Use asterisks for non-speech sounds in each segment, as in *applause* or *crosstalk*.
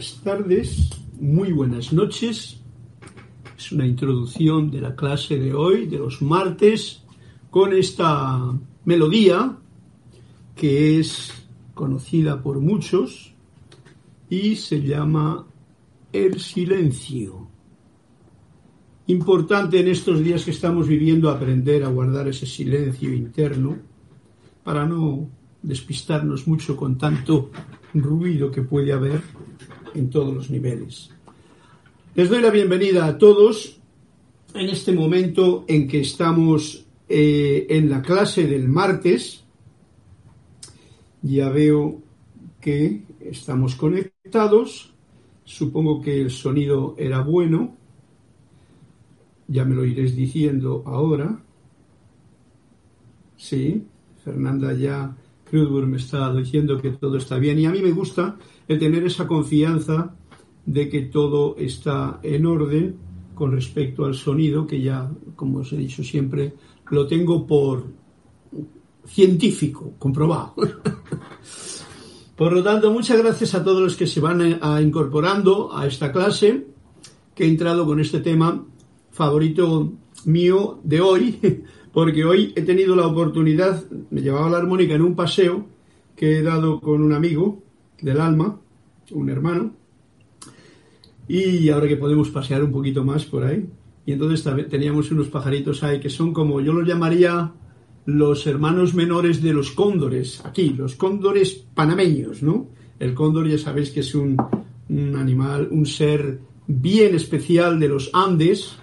buenas tardes, muy buenas noches. Es una introducción de la clase de hoy, de los martes, con esta melodía que es conocida por muchos y se llama El silencio. Importante en estos días que estamos viviendo aprender a guardar ese silencio interno para no despistarnos mucho con tanto ruido que puede haber en todos los niveles. Les doy la bienvenida a todos en este momento en que estamos eh, en la clase del martes. Ya veo que estamos conectados. Supongo que el sonido era bueno. Ya me lo iréis diciendo ahora. Sí, Fernanda ya Crudburg me está diciendo que todo está bien y a mí me gusta el tener esa confianza de que todo está en orden con respecto al sonido, que ya, como os he dicho siempre, lo tengo por científico, comprobado. *laughs* por lo tanto, muchas gracias a todos los que se van a incorporando a esta clase, que he entrado con este tema favorito mío de hoy, *laughs* porque hoy he tenido la oportunidad, me llevaba la armónica en un paseo que he dado con un amigo del alma, un hermano, y ahora que podemos pasear un poquito más por ahí, y entonces teníamos unos pajaritos ahí que son como, yo los llamaría los hermanos menores de los cóndores, aquí, los cóndores panameños, ¿no? El cóndor ya sabéis que es un, animal, un ser bien especial de los Andes,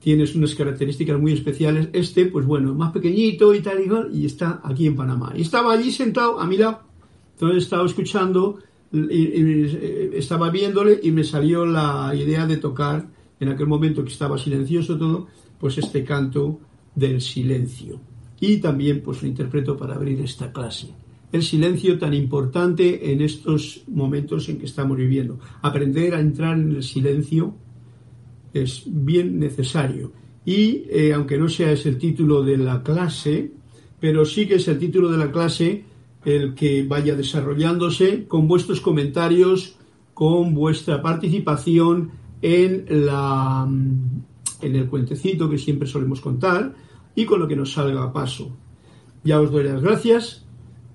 tienes unas características muy especiales. Este, pues bueno, más pequeñito y tal y y está aquí en Panamá. Y estaba allí sentado a mi lado, entonces estaba escuchando, estaba viéndole y me salió la idea de tocar, en aquel momento que estaba silencioso todo, pues este canto del silencio. Y también pues lo interpreto para abrir esta clase. El silencio tan importante en estos momentos en que estamos viviendo. Aprender a entrar en el silencio es bien necesario. Y eh, aunque no sea ese el título de la clase, pero sí que es el título de la clase el que vaya desarrollándose con vuestros comentarios, con vuestra participación en, la, en el cuentecito que siempre solemos contar y con lo que nos salga a paso. Ya os doy las gracias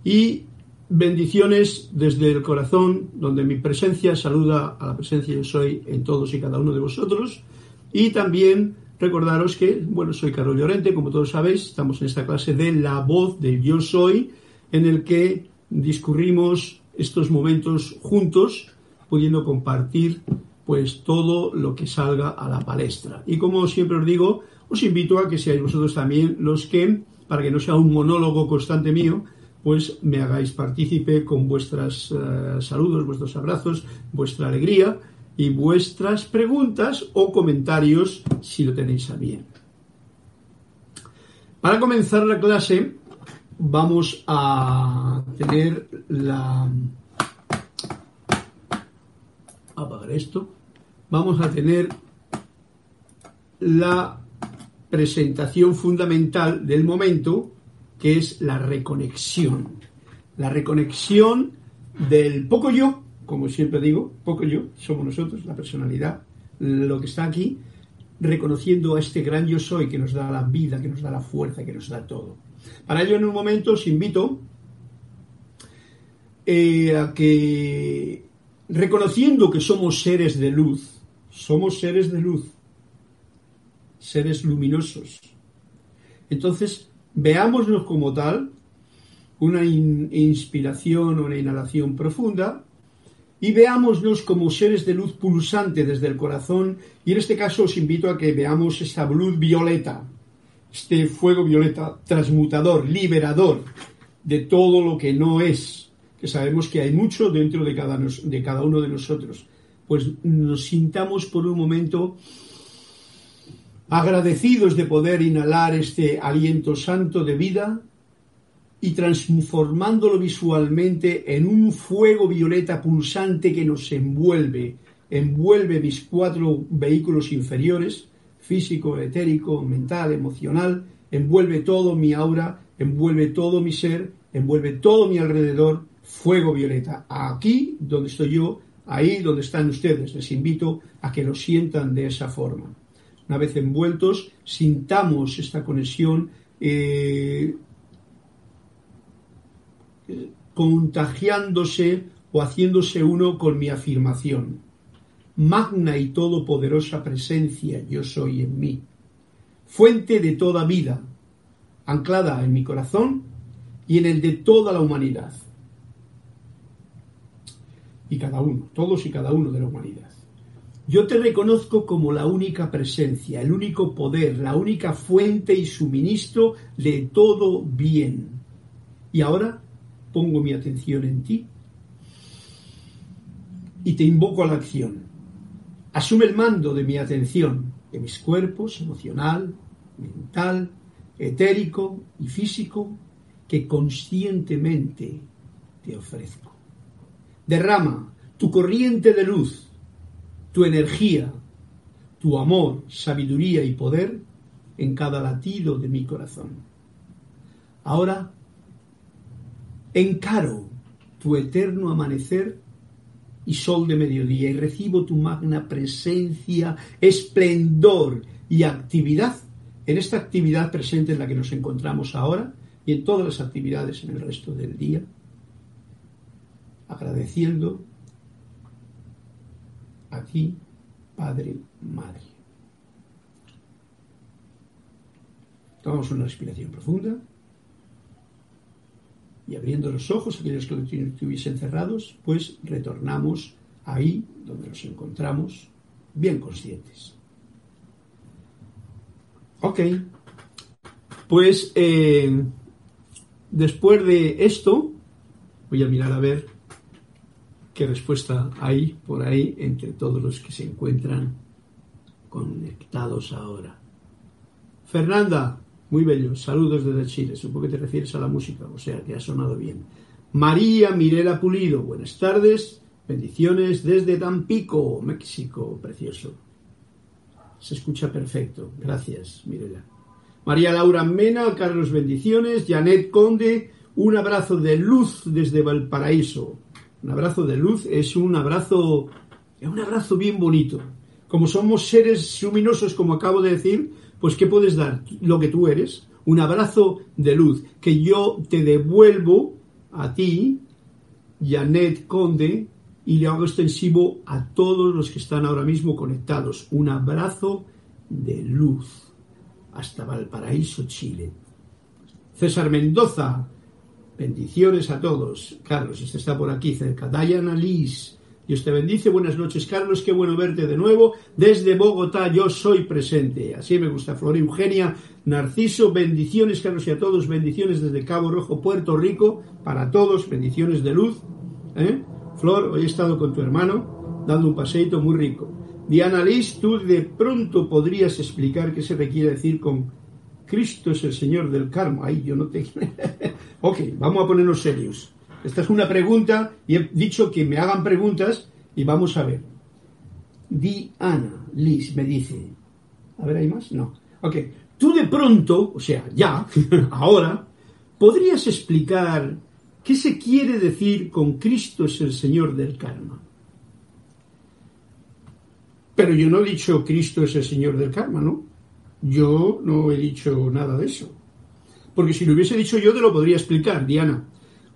y bendiciones desde el corazón, donde mi presencia saluda a la presencia yo soy en todos y cada uno de vosotros. Y también recordaros que, bueno, soy Carlos Llorente, como todos sabéis, estamos en esta clase de La voz de yo soy, en el que discurrimos estos momentos juntos, pudiendo compartir pues todo lo que salga a la palestra. Y como siempre os digo, os invito a que seáis vosotros también los que, para que no sea un monólogo constante mío, pues me hagáis partícipe con vuestros eh, saludos, vuestros abrazos, vuestra alegría y vuestras preguntas o comentarios si lo tenéis a bien. Para comenzar la clase vamos a tener la... apagar esto. Vamos a tener la presentación fundamental del momento que es la reconexión. La reconexión del poco yo, como siempre digo, poco yo, somos nosotros, la personalidad, lo que está aquí, reconociendo a este gran yo soy que nos da la vida, que nos da la fuerza, que nos da todo. Para ello, en un momento os invito eh, a que, reconociendo que somos seres de luz, somos seres de luz, seres luminosos, entonces Veámoslos como tal, una inspiración o una inhalación profunda, y veámoslos como seres de luz pulsante desde el corazón, y en este caso os invito a que veamos esta luz violeta, este fuego violeta transmutador, liberador de todo lo que no es, que sabemos que hay mucho dentro de cada, de cada uno de nosotros. Pues nos sintamos por un momento agradecidos de poder inhalar este aliento santo de vida y transformándolo visualmente en un fuego violeta pulsante que nos envuelve, envuelve mis cuatro vehículos inferiores, físico, etérico, mental, emocional, envuelve todo mi aura, envuelve todo mi ser, envuelve todo mi alrededor, fuego violeta. Aquí donde estoy yo, ahí donde están ustedes, les invito a que lo sientan de esa forma. Una vez envueltos, sintamos esta conexión eh, contagiándose o haciéndose uno con mi afirmación. Magna y todopoderosa presencia yo soy en mí, fuente de toda vida, anclada en mi corazón y en el de toda la humanidad. Y cada uno, todos y cada uno de la humanidad. Yo te reconozco como la única presencia, el único poder, la única fuente y suministro de todo bien. Y ahora pongo mi atención en ti y te invoco a la acción. Asume el mando de mi atención, de mis cuerpos, emocional, mental, etérico y físico, que conscientemente te ofrezco. Derrama tu corriente de luz, tu energía, tu amor, sabiduría y poder en cada latido de mi corazón. Ahora encaro tu eterno amanecer y sol de mediodía y recibo tu magna presencia, esplendor y actividad en esta actividad presente en la que nos encontramos ahora y en todas las actividades en el resto del día, agradeciendo a ti, Padre, Madre. Tomamos una respiración profunda y abriendo los ojos, aquellos que estuviesen cerrados, pues retornamos ahí donde nos encontramos, bien conscientes. Ok, pues eh, después de esto, voy a mirar a ver qué respuesta hay por ahí entre todos los que se encuentran conectados ahora. Fernanda, muy bello. Saludos desde Chile. Supongo que te refieres a la música, o sea que ha sonado bien. María Mirela Pulido, buenas tardes. Bendiciones desde Tampico, México. Precioso. Se escucha perfecto. Gracias, Mirela. María Laura Mena, Carlos Bendiciones. Janet Conde, un abrazo de luz desde Valparaíso. Un abrazo de luz es un abrazo, es un abrazo bien bonito. Como somos seres luminosos, como acabo de decir, pues ¿qué puedes dar? Lo que tú eres, un abrazo de luz, que yo te devuelvo a ti, Janet Conde, y le hago extensivo a todos los que están ahora mismo conectados. Un abrazo de luz hasta Valparaíso, Chile. César Mendoza, bendiciones a todos. Carlos, este está por aquí cerca. Diana Liz, Dios te bendice. Buenas noches, Carlos. Qué bueno verte de nuevo. Desde Bogotá, yo soy presente. Así me gusta. Flor Eugenia, Narciso, bendiciones, Carlos, y a todos. Bendiciones desde Cabo Rojo, Puerto Rico. Para todos, bendiciones de luz. ¿Eh? Flor, hoy he estado con tu hermano dando un paseito muy rico. Diana Liz, tú de pronto podrías explicar qué se requiere decir con Cristo es el Señor del karma. Ay, yo no te. *laughs* ok, vamos a ponernos serios. Esta es una pregunta y he dicho que me hagan preguntas y vamos a ver. Diana Liz me dice, a ver, ¿hay más? No. Ok, tú de pronto, o sea, ya, *laughs* ahora, ¿podrías explicar qué se quiere decir con Cristo es el Señor del karma? Pero yo no he dicho Cristo es el Señor del karma, ¿no? Yo no he dicho nada de eso. Porque si lo hubiese dicho yo, te lo podría explicar, Diana.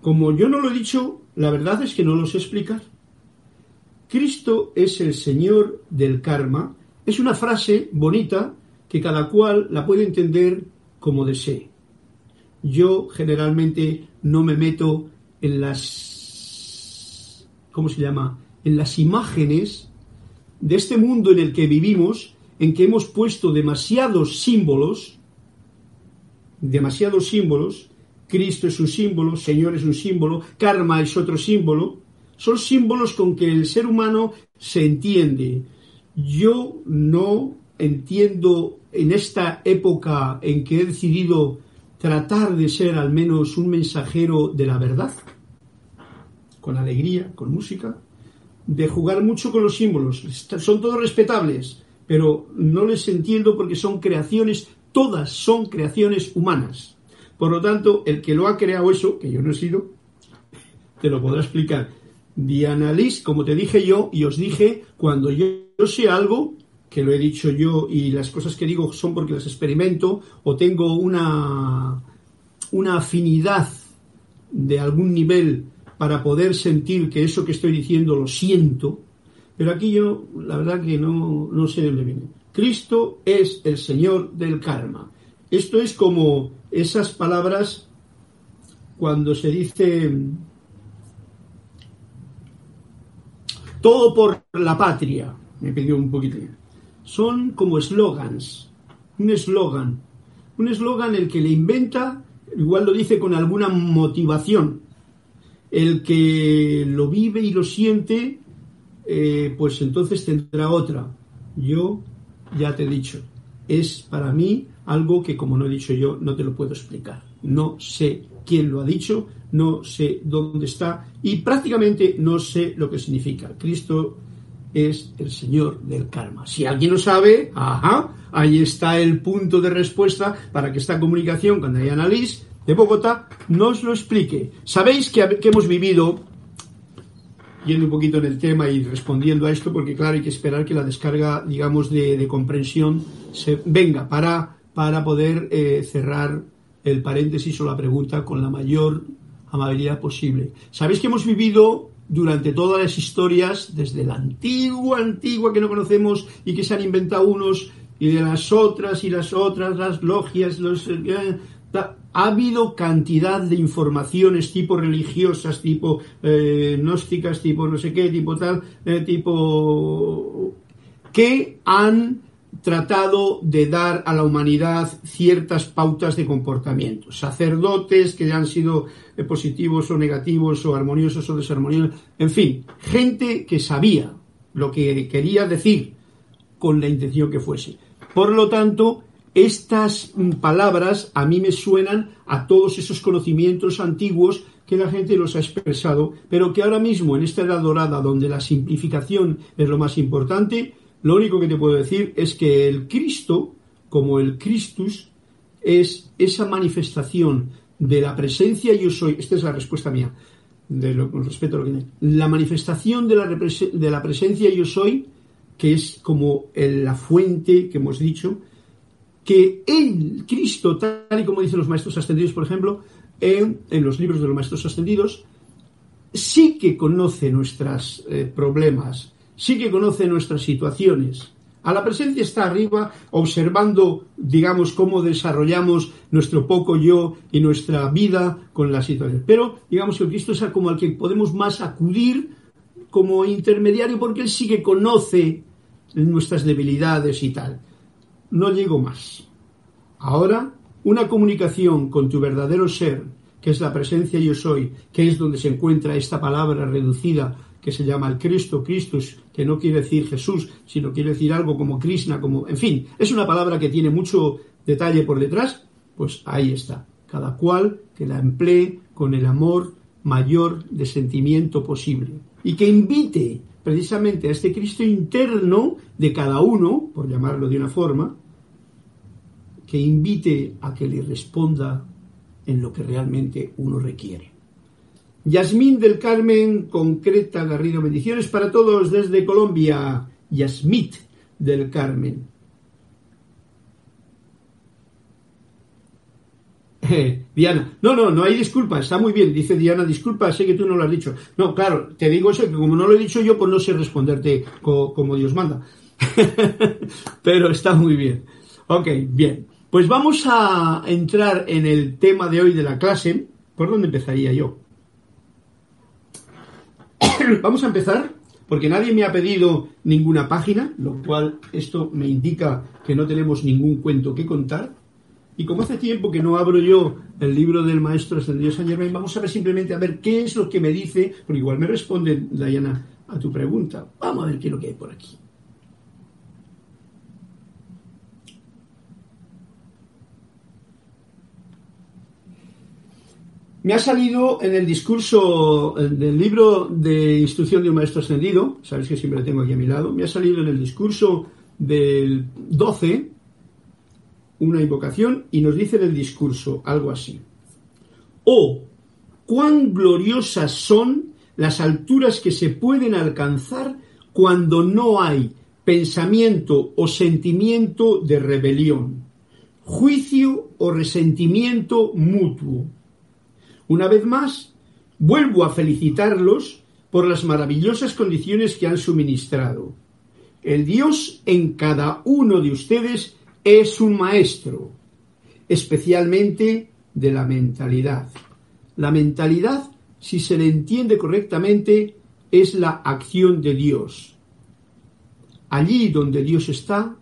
Como yo no lo he dicho, la verdad es que no lo sé explicar. Cristo es el Señor del karma. Es una frase bonita que cada cual la puede entender como desee. Yo generalmente no me meto en las ¿cómo se llama? en las imágenes de este mundo en el que vivimos, en que hemos puesto demasiados símbolos, demasiados símbolos Cristo es un símbolo, Señor es un símbolo, karma es otro símbolo. Son símbolos con que el ser humano se entiende. Yo no entiendo en esta época en que he decidido tratar de ser al menos un mensajero de la verdad, con alegría, con música, de jugar mucho con los símbolos. Son todos respetables, pero no les entiendo porque son creaciones, todas son creaciones humanas. Por lo tanto, el que lo ha creado eso, que yo no he sido, te lo podrá explicar. Diana Liz, como te dije yo, y os dije, cuando yo, yo sé algo, que lo he dicho yo, y las cosas que digo son porque las experimento, o tengo una, una afinidad de algún nivel para poder sentir que eso que estoy diciendo lo siento, pero aquí yo la verdad que no, no sé de dónde viene. Cristo es el Señor del karma. Esto es como esas palabras cuando se dice todo por la patria, me pidió un poquito. Son como eslogans, un eslogan, un eslogan el que le inventa, igual lo dice con alguna motivación, el que lo vive y lo siente, eh, pues entonces tendrá otra. Yo ya te he dicho, es para mí algo que como no he dicho yo, no te lo puedo explicar. No sé quién lo ha dicho, no sé dónde está y prácticamente no sé lo que significa. Cristo es el Señor del karma. Si alguien lo sabe, ajá, ahí está el punto de respuesta para que esta comunicación con Diana Liz de Bogotá nos lo explique. Sabéis que, hemos vivido yendo un poquito en el tema y respondiendo a esto, porque claro, hay que esperar que la descarga, digamos, de, comprensión se venga para, para poder eh, cerrar el paréntesis o la pregunta con la mayor amabilidad posible. Sabéis que hemos vivido durante todas las historias, desde la antigua, antigua que no conocemos y que se han inventado unos, y de las otras y las otras, las logias, los, eh, ha habido cantidad de informaciones tipo religiosas, tipo eh, gnósticas, tipo no sé qué, tipo tal, eh, tipo que han tratado de dar a la humanidad ciertas pautas de comportamiento. Sacerdotes que han sido eh, positivos o negativos o armoniosos o desarmoniosos. En fin, gente que sabía lo que quería decir con la intención que fuese. Por lo tanto, estas palabras a mí me suenan a todos esos conocimientos antiguos que la gente los ha expresado, pero que ahora mismo en esta edad dorada donde la simplificación es lo más importante, lo único que te puedo decir es que el Cristo, como el Christus, es esa manifestación de la presencia yo soy, esta es la respuesta mía, de lo, con respecto a lo que la manifestación de la, de la presencia yo soy, que es como la fuente que hemos dicho, que el Cristo, tal y como dicen los maestros ascendidos, por ejemplo, en, los libros de los maestros ascendidos, sí que conoce nuestros eh, problemas, sí que conoce nuestras situaciones. A la presencia está arriba observando, digamos, cómo desarrollamos nuestro poco yo y nuestra vida con la situación. Pero, digamos que Cristo es como al que podemos más acudir como intermediario porque él sí que conoce nuestras debilidades y tal no llego más. Ahora, una comunicación con tu verdadero ser, que es la presencia yo soy, que es donde se encuentra esta palabra reducida que se llama el Cristo, Christus, que no quiere decir Jesús, sino quiere decir algo como Krishna, como, en fin, es una palabra que tiene mucho detalle por detrás, pues ahí está. Cada cual que la emplee con el amor mayor de sentimiento posible. Y que invite precisamente a este Cristo interno de cada uno, por llamarlo de una forma, que invite a que le responda en lo que realmente uno requiere. Yasmín del Carmen, concreta Garrido, bendiciones para todos desde Colombia. Yasmit del Carmen. *laughs* Diana, no, no, no hay disculpa, está muy bien, dice Diana, disculpa, sé que tú no lo has dicho. No, claro, te digo eso, que como no lo he dicho yo, pues no sé responderte como Dios manda. *laughs* Pero está muy bien. Ok, bien. Pues vamos a entrar en el tema de hoy de la clase. ¿Por dónde empezaría yo? Vamos a empezar porque nadie me ha pedido ninguna página, lo cual esto me indica que no tenemos ningún cuento que contar. Y como hace tiempo que no abro yo el libro del maestro ascendido San Germain, vamos a ver simplemente a ver qué es lo que me dice, porque igual me responde Diana a tu pregunta. Vamos a ver qué es lo que hay por aquí. Me ha salido en el discurso del libro de instrucción de un maestro ascendido, sabéis que siempre lo tengo aquí a mi lado, me ha salido en el discurso del 12, una invocación y nos dice en el discurso algo así. O cuán gloriosas son las alturas que se pueden alcanzar cuando no hay pensamiento o sentimiento de rebelión, juicio o resentimiento mutuo. Una vez más, vuelvo a felicitarlos por las maravillosas condiciones que han suministrado. El Dios en cada uno de ustedes es un maestro, especialmente de la mentalidad. La mentalidad, si se le entiende correctamente, es la acción de Dios. Allí donde Dios está,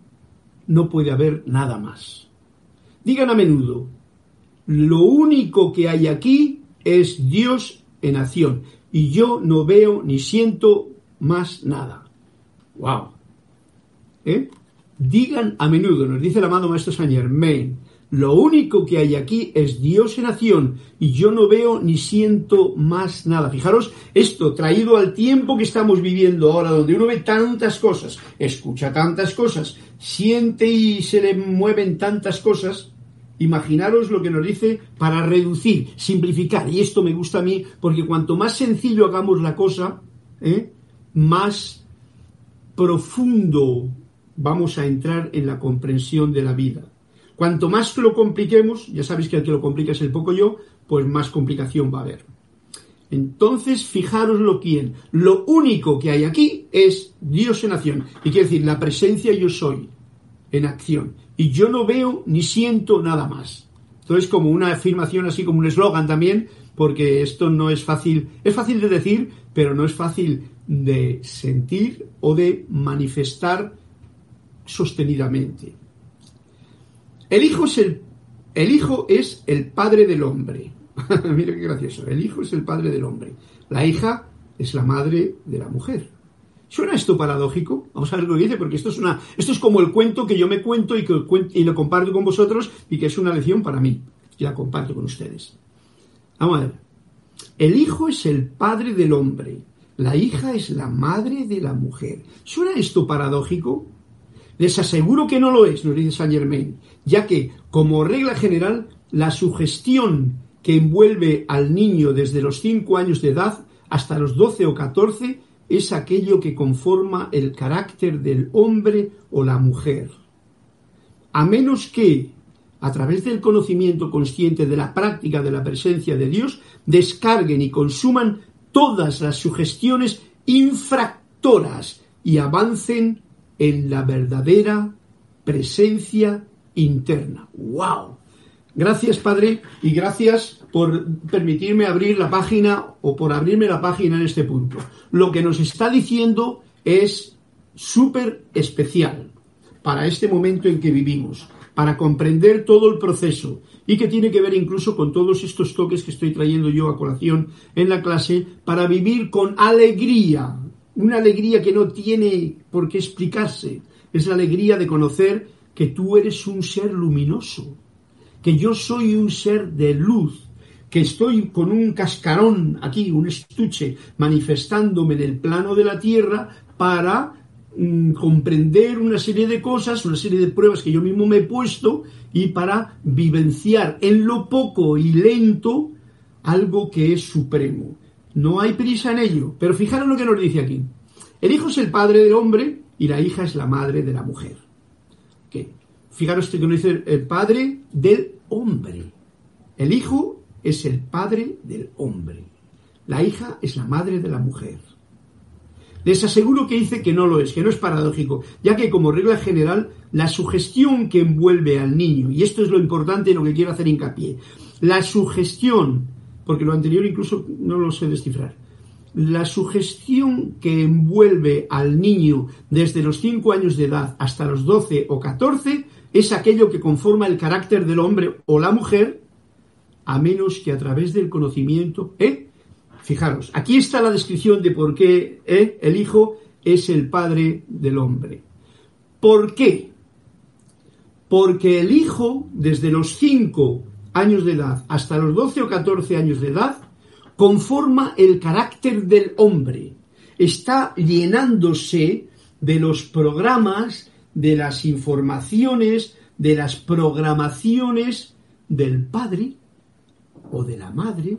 no puede haber nada más. Digan a menudo, lo único que hay aquí es Dios en acción y yo no veo ni siento más nada. ¡Wow! ¿Eh? Digan a menudo, nos dice el amado Maestro Saint Germain, lo único que hay aquí es Dios en acción y yo no veo ni siento más nada. Fijaros, esto traído al tiempo que estamos viviendo ahora, donde uno ve tantas cosas, escucha tantas cosas, siente y se le mueven tantas cosas, imaginaros lo que nos dice para reducir, simplificar. Y esto me gusta a mí porque cuanto más sencillo hagamos la cosa, ¿eh? más profundo vamos a entrar en la comprensión de la vida. Cuanto más lo compliquemos, ya sabéis que el que lo complica es el poco yo, pues más complicación va a haber. Entonces, fijaros lo quién. Lo único que hay aquí es Dios en acción. Y quiere decir, la presencia yo soy en acción. Y yo no veo ni siento nada más. Entonces, como una afirmación así, como un eslogan también, porque esto no es fácil, es fácil de decir, pero no es fácil de sentir o de manifestar sostenidamente. El hijo es el, el hijo es el padre del hombre. *laughs* Mira qué gracioso. El hijo es el padre del hombre. La hija es la madre de la mujer. ¿Suena esto paradójico? Vamos a ver lo que dice, porque esto es una, esto es como el cuento que yo me cuento y que y lo comparto con vosotros y que es una lección para mí. Y la comparto con ustedes. Vamos a ver. El hijo es el padre del hombre. La hija es la madre de la mujer. ¿Suena esto paradójico? Les aseguro que no lo es, nos dice Saint Germain, ya que, como regla general, la sugestión que envuelve al niño desde los 5 años de edad hasta los 12 o 14 es aquello que conforma el carácter del hombre o la mujer. A menos que, a través del conocimiento consciente de la práctica de la presencia de Dios, descarguen y consuman todas las sugestiones infractoras y avancen en la verdadera presencia interna. ¡Wow! Gracias, Padre, y gracias por permitirme abrir la página o por abrirme la página en este punto. Lo que nos está diciendo es súper especial para este momento en que vivimos, para comprender todo el proceso y que tiene que ver incluso con todos estos toques que estoy trayendo yo a colación en la clase para vivir con alegría, una alegría que no tiene por qué explicarse. Es la alegría de conocer que tú eres un ser luminoso, que yo soy un ser de luz, que estoy con un cascarón aquí, un estuche, manifestándome en el plano de la tierra para mm, comprender una serie de cosas, una serie de pruebas que yo mismo me he puesto y para vivenciar en lo poco y lento algo que es supremo. No hay prisa en ello. Pero fijaros lo que nos dice aquí. El hijo es el padre del hombre y la hija es la madre de la mujer. ¿Qué? Fijaros que nos dice el padre del hombre. El hijo es el padre del hombre. La hija es la madre de la mujer. Les aseguro que dice que no lo es, que no es paradójico, ya que como regla general, la sugestión que envuelve al niño, y esto es lo importante y lo que quiero hacer hincapié, la sugestión porque lo anterior incluso no lo sé descifrar. La sugestión que envuelve al niño desde los 5 años de edad hasta los 12 o 14 es aquello que conforma el carácter del hombre o la mujer, a menos que a través del conocimiento. ¿eh? Fijaros, aquí está la descripción de por qué ¿eh? el hijo es el padre del hombre. ¿Por qué? Porque el hijo, desde los 5 años de edad hasta los 12 o 14 años de edad conforma el carácter del hombre. Está llenándose de los programas, de las informaciones, de las programaciones del padre o de la madre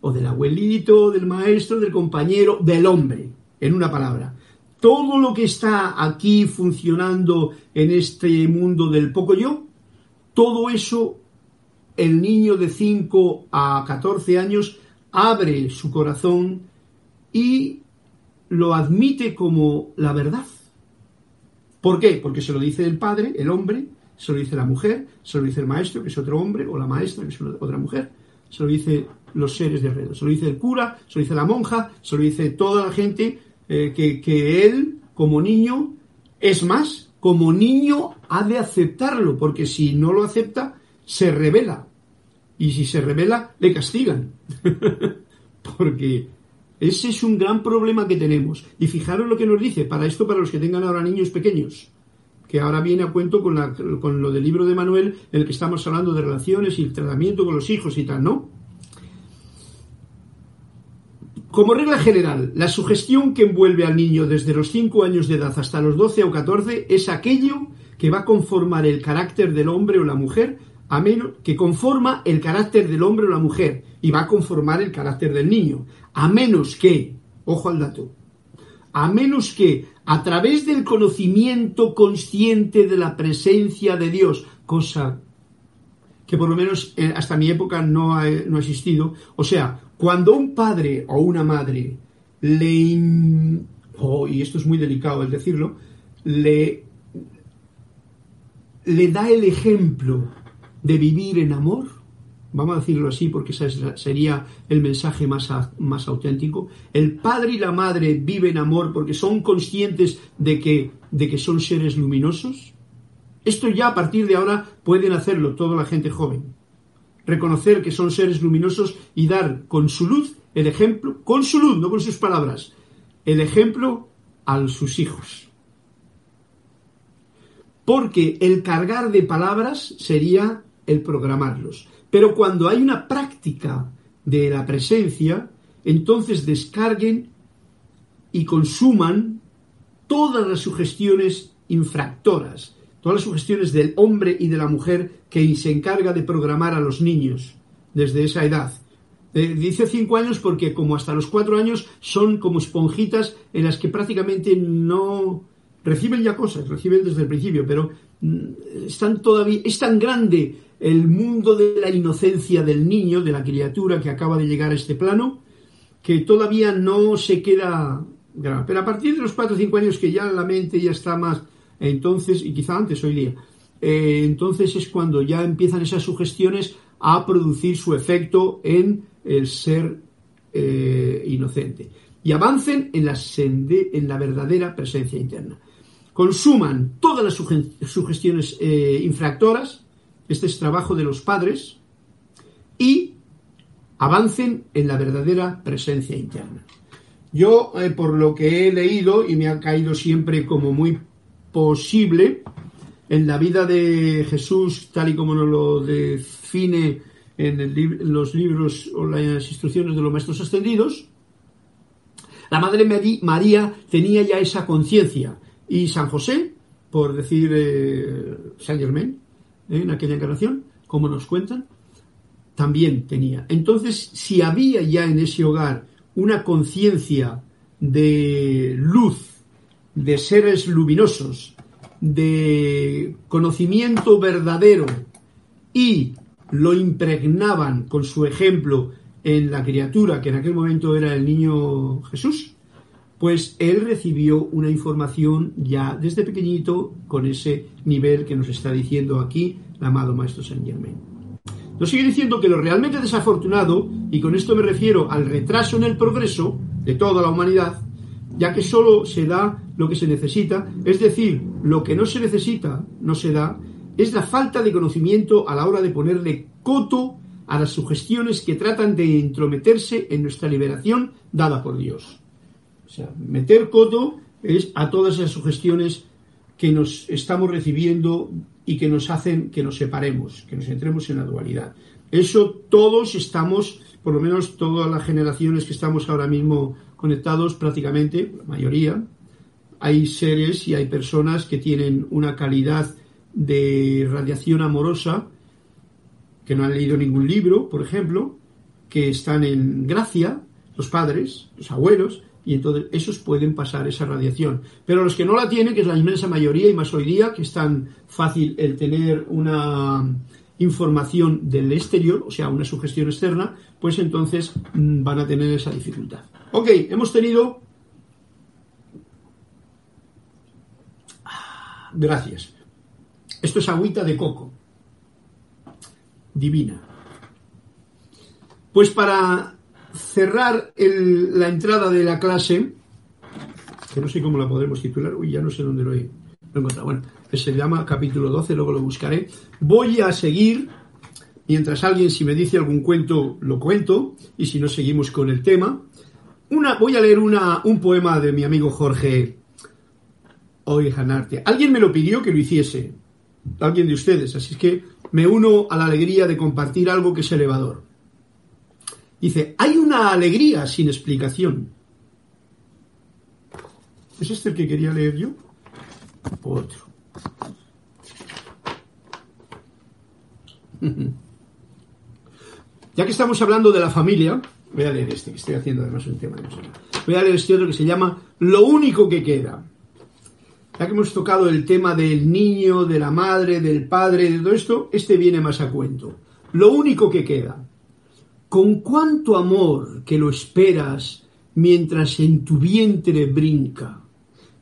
o del abuelito, del maestro, del compañero, del hombre, en una palabra. Todo lo que está aquí funcionando en este mundo del poco yo, todo eso el niño de 5 a 14 años abre su corazón y lo admite como la verdad. ¿Por qué? Porque se lo dice el padre, el hombre, se lo dice la mujer, se lo dice el maestro, que es otro hombre, o la maestra, que es otra mujer, se lo dice los seres de alrededor, se lo dice el cura, se lo dice la monja, se lo dice toda la gente eh, que, que él, como niño, es más, como niño ha de aceptarlo, porque si no lo acepta, se revela. Y si se revela, le castigan. *laughs* porque ese es un gran problema que tenemos. Y fijaros lo que nos dice, para esto, para los que tengan ahora niños pequeños, que ahora viene a cuento con, con lo del libro de Manuel, en el que estamos hablando de relaciones y el tratamiento con los hijos y tal, ¿no? Como regla general, la sugestión que envuelve al niño desde los 5 años de edad hasta los 12 o 14 es aquello que va a conformar el carácter del hombre o la mujer, a menos que conforma el carácter del hombre o la mujer y va a conformar el carácter del niño, a menos que, ojo al dato, a menos que a través del conocimiento consciente de la presencia de Dios, cosa que por lo menos eh, hasta mi época no ha, no ha existido, o sea, cuando un padre o una madre le, oh, y esto es muy delicado el decirlo, le, le da el ejemplo de vivir en amor, vamos a decirlo así porque ese sería el mensaje más, más auténtico, el padre y la madre viven amor porque son conscientes de que, de que son seres luminosos, esto ya a partir de ahora pueden hacerlo toda la gente joven. Reconocer que son seres luminosos y dar con su luz el ejemplo, con su luz, no con sus palabras, el ejemplo a sus hijos. Porque el cargar de palabras sería el programarlos. Pero cuando hay una práctica de la presencia, entonces descarguen y consuman todas las sugestiones infractoras, todas las sugestiones del hombre y de la mujer que se encarga de programar a los niños desde esa edad. Eh, dice cinco años porque como hasta los cuatro años son como esponjitas en las que prácticamente no reciben ya cosas, reciben desde el principio, pero mm, están todavía, es tan grande el mundo de la inocencia del niño, de la criatura que acaba de llegar a este plano, que todavía no se queda grave. Pero a partir de los 4 o 5 años que ya la mente ya está más, entonces, y quizá antes hoy día, eh, entonces es cuando ya empiezan esas sugestiones a producir su efecto en el ser eh, inocente. Y avancen en la, en la verdadera presencia interna. Consuman todas las sugestiones eh, infractoras, este es trabajo de los padres y avancen en la verdadera presencia interna. Yo, eh, por lo que he leído, y me ha caído siempre como muy posible, en la vida de Jesús, tal y como nos lo define en, los libros o las instrucciones de los maestros ascendidos, la Madre María tenía ya esa conciencia. Y San José, por decir eh, Saint Germain, en aquella encarnación, como nos cuentan, también tenía. Entonces, si había ya en ese hogar una conciencia de luz, de seres luminosos, de conocimiento verdadero y lo impregnaban con su ejemplo en la criatura que en aquel momento era el niño Jesús, pues él recibió una información ya desde pequeñito con ese nivel que nos está diciendo aquí el amado Maestro Saint Germain. Nos sigue diciendo que lo realmente desafortunado, y con esto me refiero al retraso en el progreso de toda la humanidad, ya que solo se da lo que se necesita, es decir, lo que no se necesita no se da, es la falta de conocimiento a la hora de ponerle coto a las sugestiones que tratan de entrometerse en nuestra liberación dada por Dios. O sea, meter coto es a todas esas sugestiones que nos estamos recibiendo y que nos hacen que nos separemos, que nos entremos en la dualidad. Eso todos estamos, por lo menos todas las generaciones que estamos ahora mismo conectados, prácticamente, la mayoría, hay seres y hay personas que tienen una calidad de radiación amorosa, que no han leído ningún libro, por ejemplo, que están en gracia, los padres, los abuelos, y entonces esos pueden pasar esa radiación. Pero los que no la tienen, que es la inmensa mayoría y más hoy día, que es tan fácil el tener una información del exterior, o sea, una sugestión externa, pues entonces mm, van a tener esa dificultad. Ok, hemos tenido... Gracias. Esto es agüita de coco. Divina. Pues para cerrar la entrada de la clase, que no sé cómo la podremos titular, uy, ya no sé dónde lo he, encontrado. Bueno, se llama capítulo 12, luego lo buscaré. Voy a seguir, mientras alguien si me dice algún cuento, lo cuento, y si no, seguimos con el tema. Una, voy a leer una, un poema de mi amigo Jorge Janarte. Alguien me lo pidió que lo hiciese, alguien de ustedes, así es que me uno a la alegría de compartir algo que es elevador. Dice, hay una alegría sin explicación. ¿Es este el que quería leer yo? Otro. *laughs* Ya que estamos hablando de la familia, voy a leer este, que estoy haciendo además un tema de Voy a leer este otro que se llama Lo único que queda. Ya que hemos tocado el tema del niño, de la madre, del padre, de todo esto, este viene más a cuento. Lo único que queda con cuánto amor que lo esperas mientras en tu vientre brinca,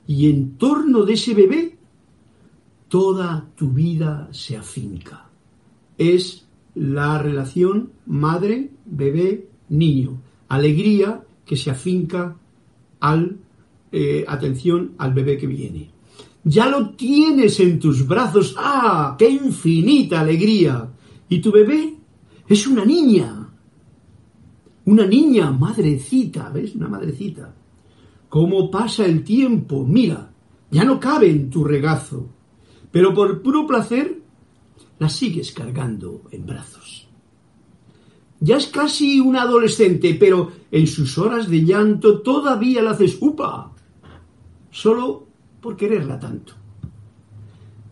y en torno de ese bebé toda tu vida se afinca. Es la relación madre, bebé, niño. Alegría que se afinca al, eh, atención al bebé que viene. Ya lo tienes en tus brazos. ¡Ah! ¡Qué infinita alegría! Y tu bebé es una niña una niña, madrecita, ¿ves? Una madrecita. ¿Cómo pasa el tiempo? Mira, ya no cabe en tu regazo, pero por puro placer la sigues cargando en brazos. Ya es casi una adolescente, pero en sus horas de llanto todavía la haces upa, solo por quererla tanto.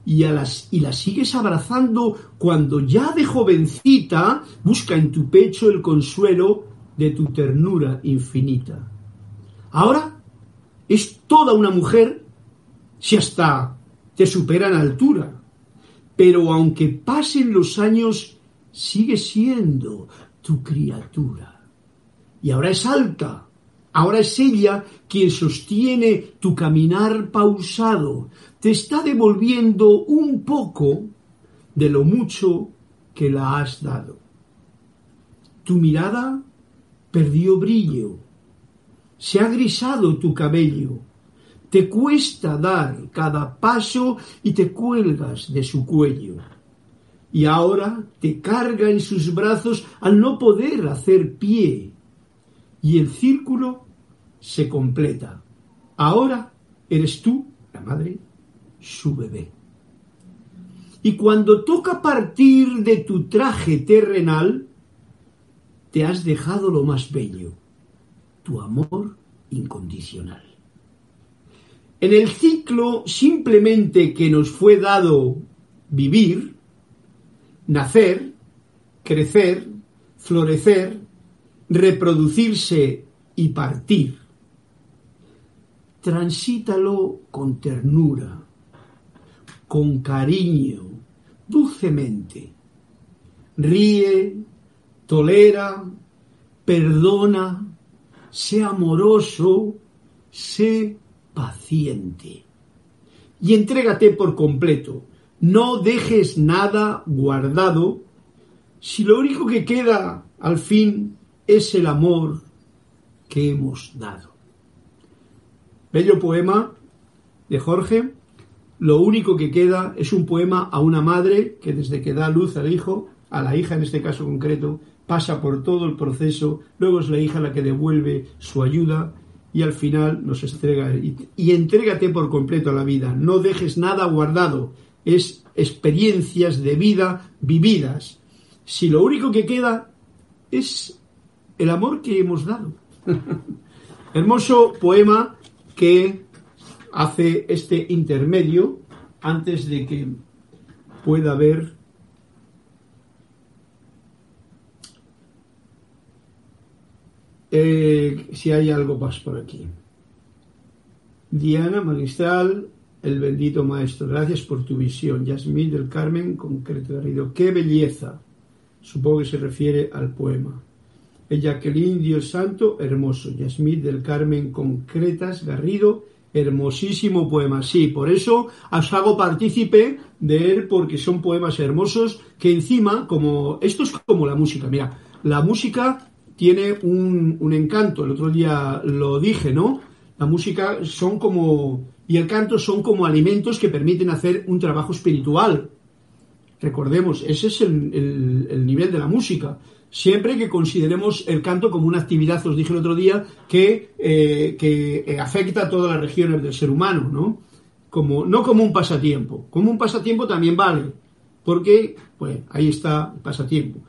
Y, a las, y la sigues abrazando cuando ya de jovencita busca en tu pecho el consuelo de tu ternura infinita. Ahora es toda una mujer si hasta te supera en altura, pero aunque pasen los años, sigue siendo tu criatura. Y ahora es alta, ahora es ella quien sostiene tu caminar pausado, te está devolviendo un poco de lo mucho que la has dado. Tu mirada perdió brillo, se ha grisado tu cabello, te cuesta dar cada paso y te cuelgas de su cuello. Y ahora te carga en sus brazos al no poder hacer pie. Y el círculo se completa. Ahora eres tú, la madre, su bebé. Y cuando toca partir de tu traje terrenal, te has dejado lo más bello, tu amor incondicional. En el ciclo simplemente que nos fue dado vivir, nacer, crecer, florecer, reproducirse y partir, transítalo con ternura, con cariño, dulcemente. Ríe, tolera, perdona, sé amoroso, sé paciente. Y entrégate por completo. No dejes nada guardado si lo único que queda al fin es el amor que hemos dado. Bello poema de Jorge. Lo único que queda es un poema a una madre que desde que da luz al hijo, a la hija en este caso concreto, pasa por todo el proceso, luego es la hija la que devuelve su ayuda y al final nos entrega. Y, y entrégate por completo a la vida, no dejes nada guardado, es experiencias de vida vividas. Si lo único que queda es el amor que hemos dado. *laughs* Hermoso poema que hace este intermedio antes de que pueda haber eh, si hay algo más por aquí. Diana Magistral, el bendito maestro, gracias por tu visión. Yasmín del Carmen, concreto Garrido, qué belleza. Supongo que se refiere al poema. El Jacqueline Dios Santo, hermoso. Yasmín del Carmen, concretas Garrido, hermosísimo poema. Sí, por eso os hago partícipe de él porque son poemas hermosos que encima, como esto es como la música. Mira, la música tiene un, encanto. El otro día lo dije, ¿no? La música son como y el canto son como alimentos que permiten hacer un trabajo espiritual. Recordemos, ese es el, nivel de la música. Siempre que consideremos el canto como una actividad, os dije el otro día, que, eh, eh, afecta a todas las regiones del ser humano, ¿no? Como, no como un pasatiempo. Como un pasatiempo también vale, porque, pues, ahí está el pasatiempo.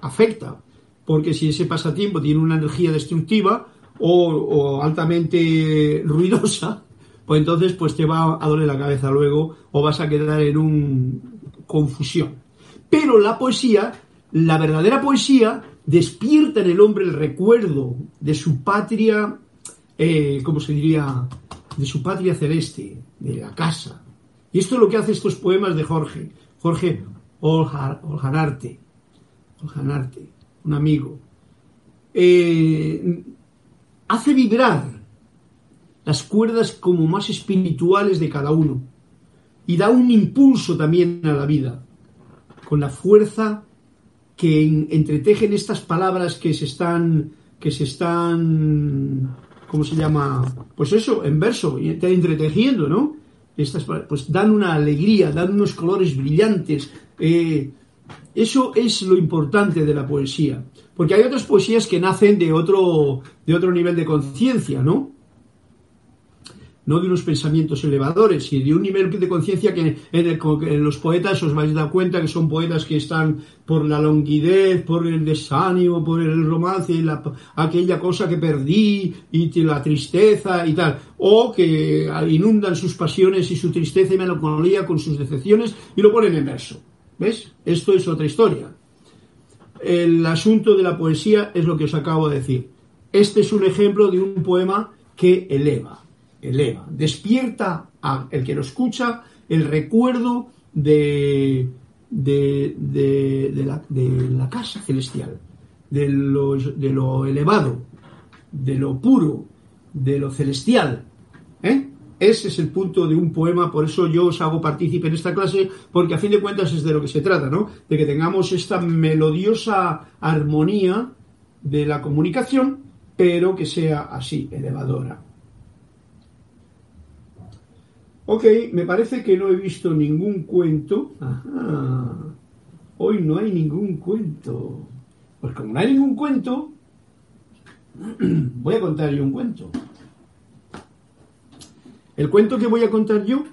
Afecta, porque si ese pasatiempo tiene una energía destructiva, o, altamente ruidosa, pues entonces pues te va a doler la cabeza luego o vas a quedar en un confusión. Pero la poesía, la verdadera poesía, despierta en el hombre el recuerdo de su patria, eh, ¿cómo se diría? De su patria celeste, de la casa. Y esto es lo que hace estos poemas de Jorge. Jorge Oljanarte, Oljanarte, un amigo. Eh, hace vibrar las cuerdas como más espirituales de cada uno y da un impulso también a la vida, con la fuerza que entretejen estas palabras que se están, que se están, ¿cómo se llama? Pues eso, en verso, entretejiendo, ¿no? Estas, pues dan una alegría, dan unos colores brillantes. Eh, eso es lo importante de la poesía. Porque hay otras poesías que nacen de otro, de otro nivel de conciencia, ¿no? No de unos pensamientos elevadores, sino de un nivel de conciencia que en, los poetas os vais a dar cuenta que son poetas que están por la longuidez, por el desánimo, por el romance, la, aquella cosa que perdí y la tristeza y tal. O que inundan sus pasiones y su tristeza y melancolía con sus decepciones y lo ponen en verso. ¿Ves? Esto es otra historia el asunto de la poesía es lo que os acabo de decir. Este es un ejemplo de un poema que eleva, eleva, despierta a el que lo escucha el recuerdo de, de, la, casa celestial, de lo, de lo elevado, de lo puro, de lo celestial. ¿eh? Ese es el punto de un poema, por eso yo os hago partícipe en esta clase, porque a fin de cuentas es de lo que se trata, ¿no? De que tengamos esta melodiosa armonía de la comunicación, pero que sea así, elevadora. Ok, me parece que no he visto ningún cuento. Ajá. Hoy no hay ningún cuento. Pues como no hay ningún cuento, *clears throat* voy a contar yo un cuento. El cuento que voy a contar yo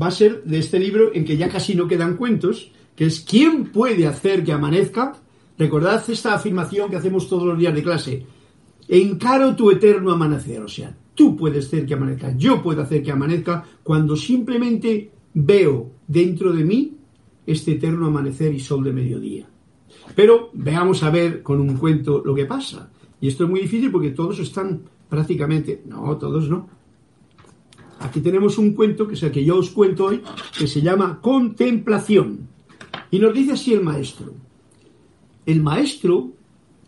va a ser de este libro en que ya casi no quedan cuentos, que es ¿Quién puede hacer que amanezca? Recordad esta afirmación que hacemos todos los días de clase. Encaro tu eterno amanecer, o sea, tú puedes hacer que amanezca, yo puedo hacer que amanezca cuando simplemente veo dentro de mí este eterno amanecer y sol de mediodía. Pero veamos a ver con un cuento lo que pasa. Y esto es muy difícil porque todos están prácticamente, no, todos no, Aquí tenemos un cuento, que es el que yo os cuento hoy, que se llama Contemplación. Y nos dice así el maestro. El maestro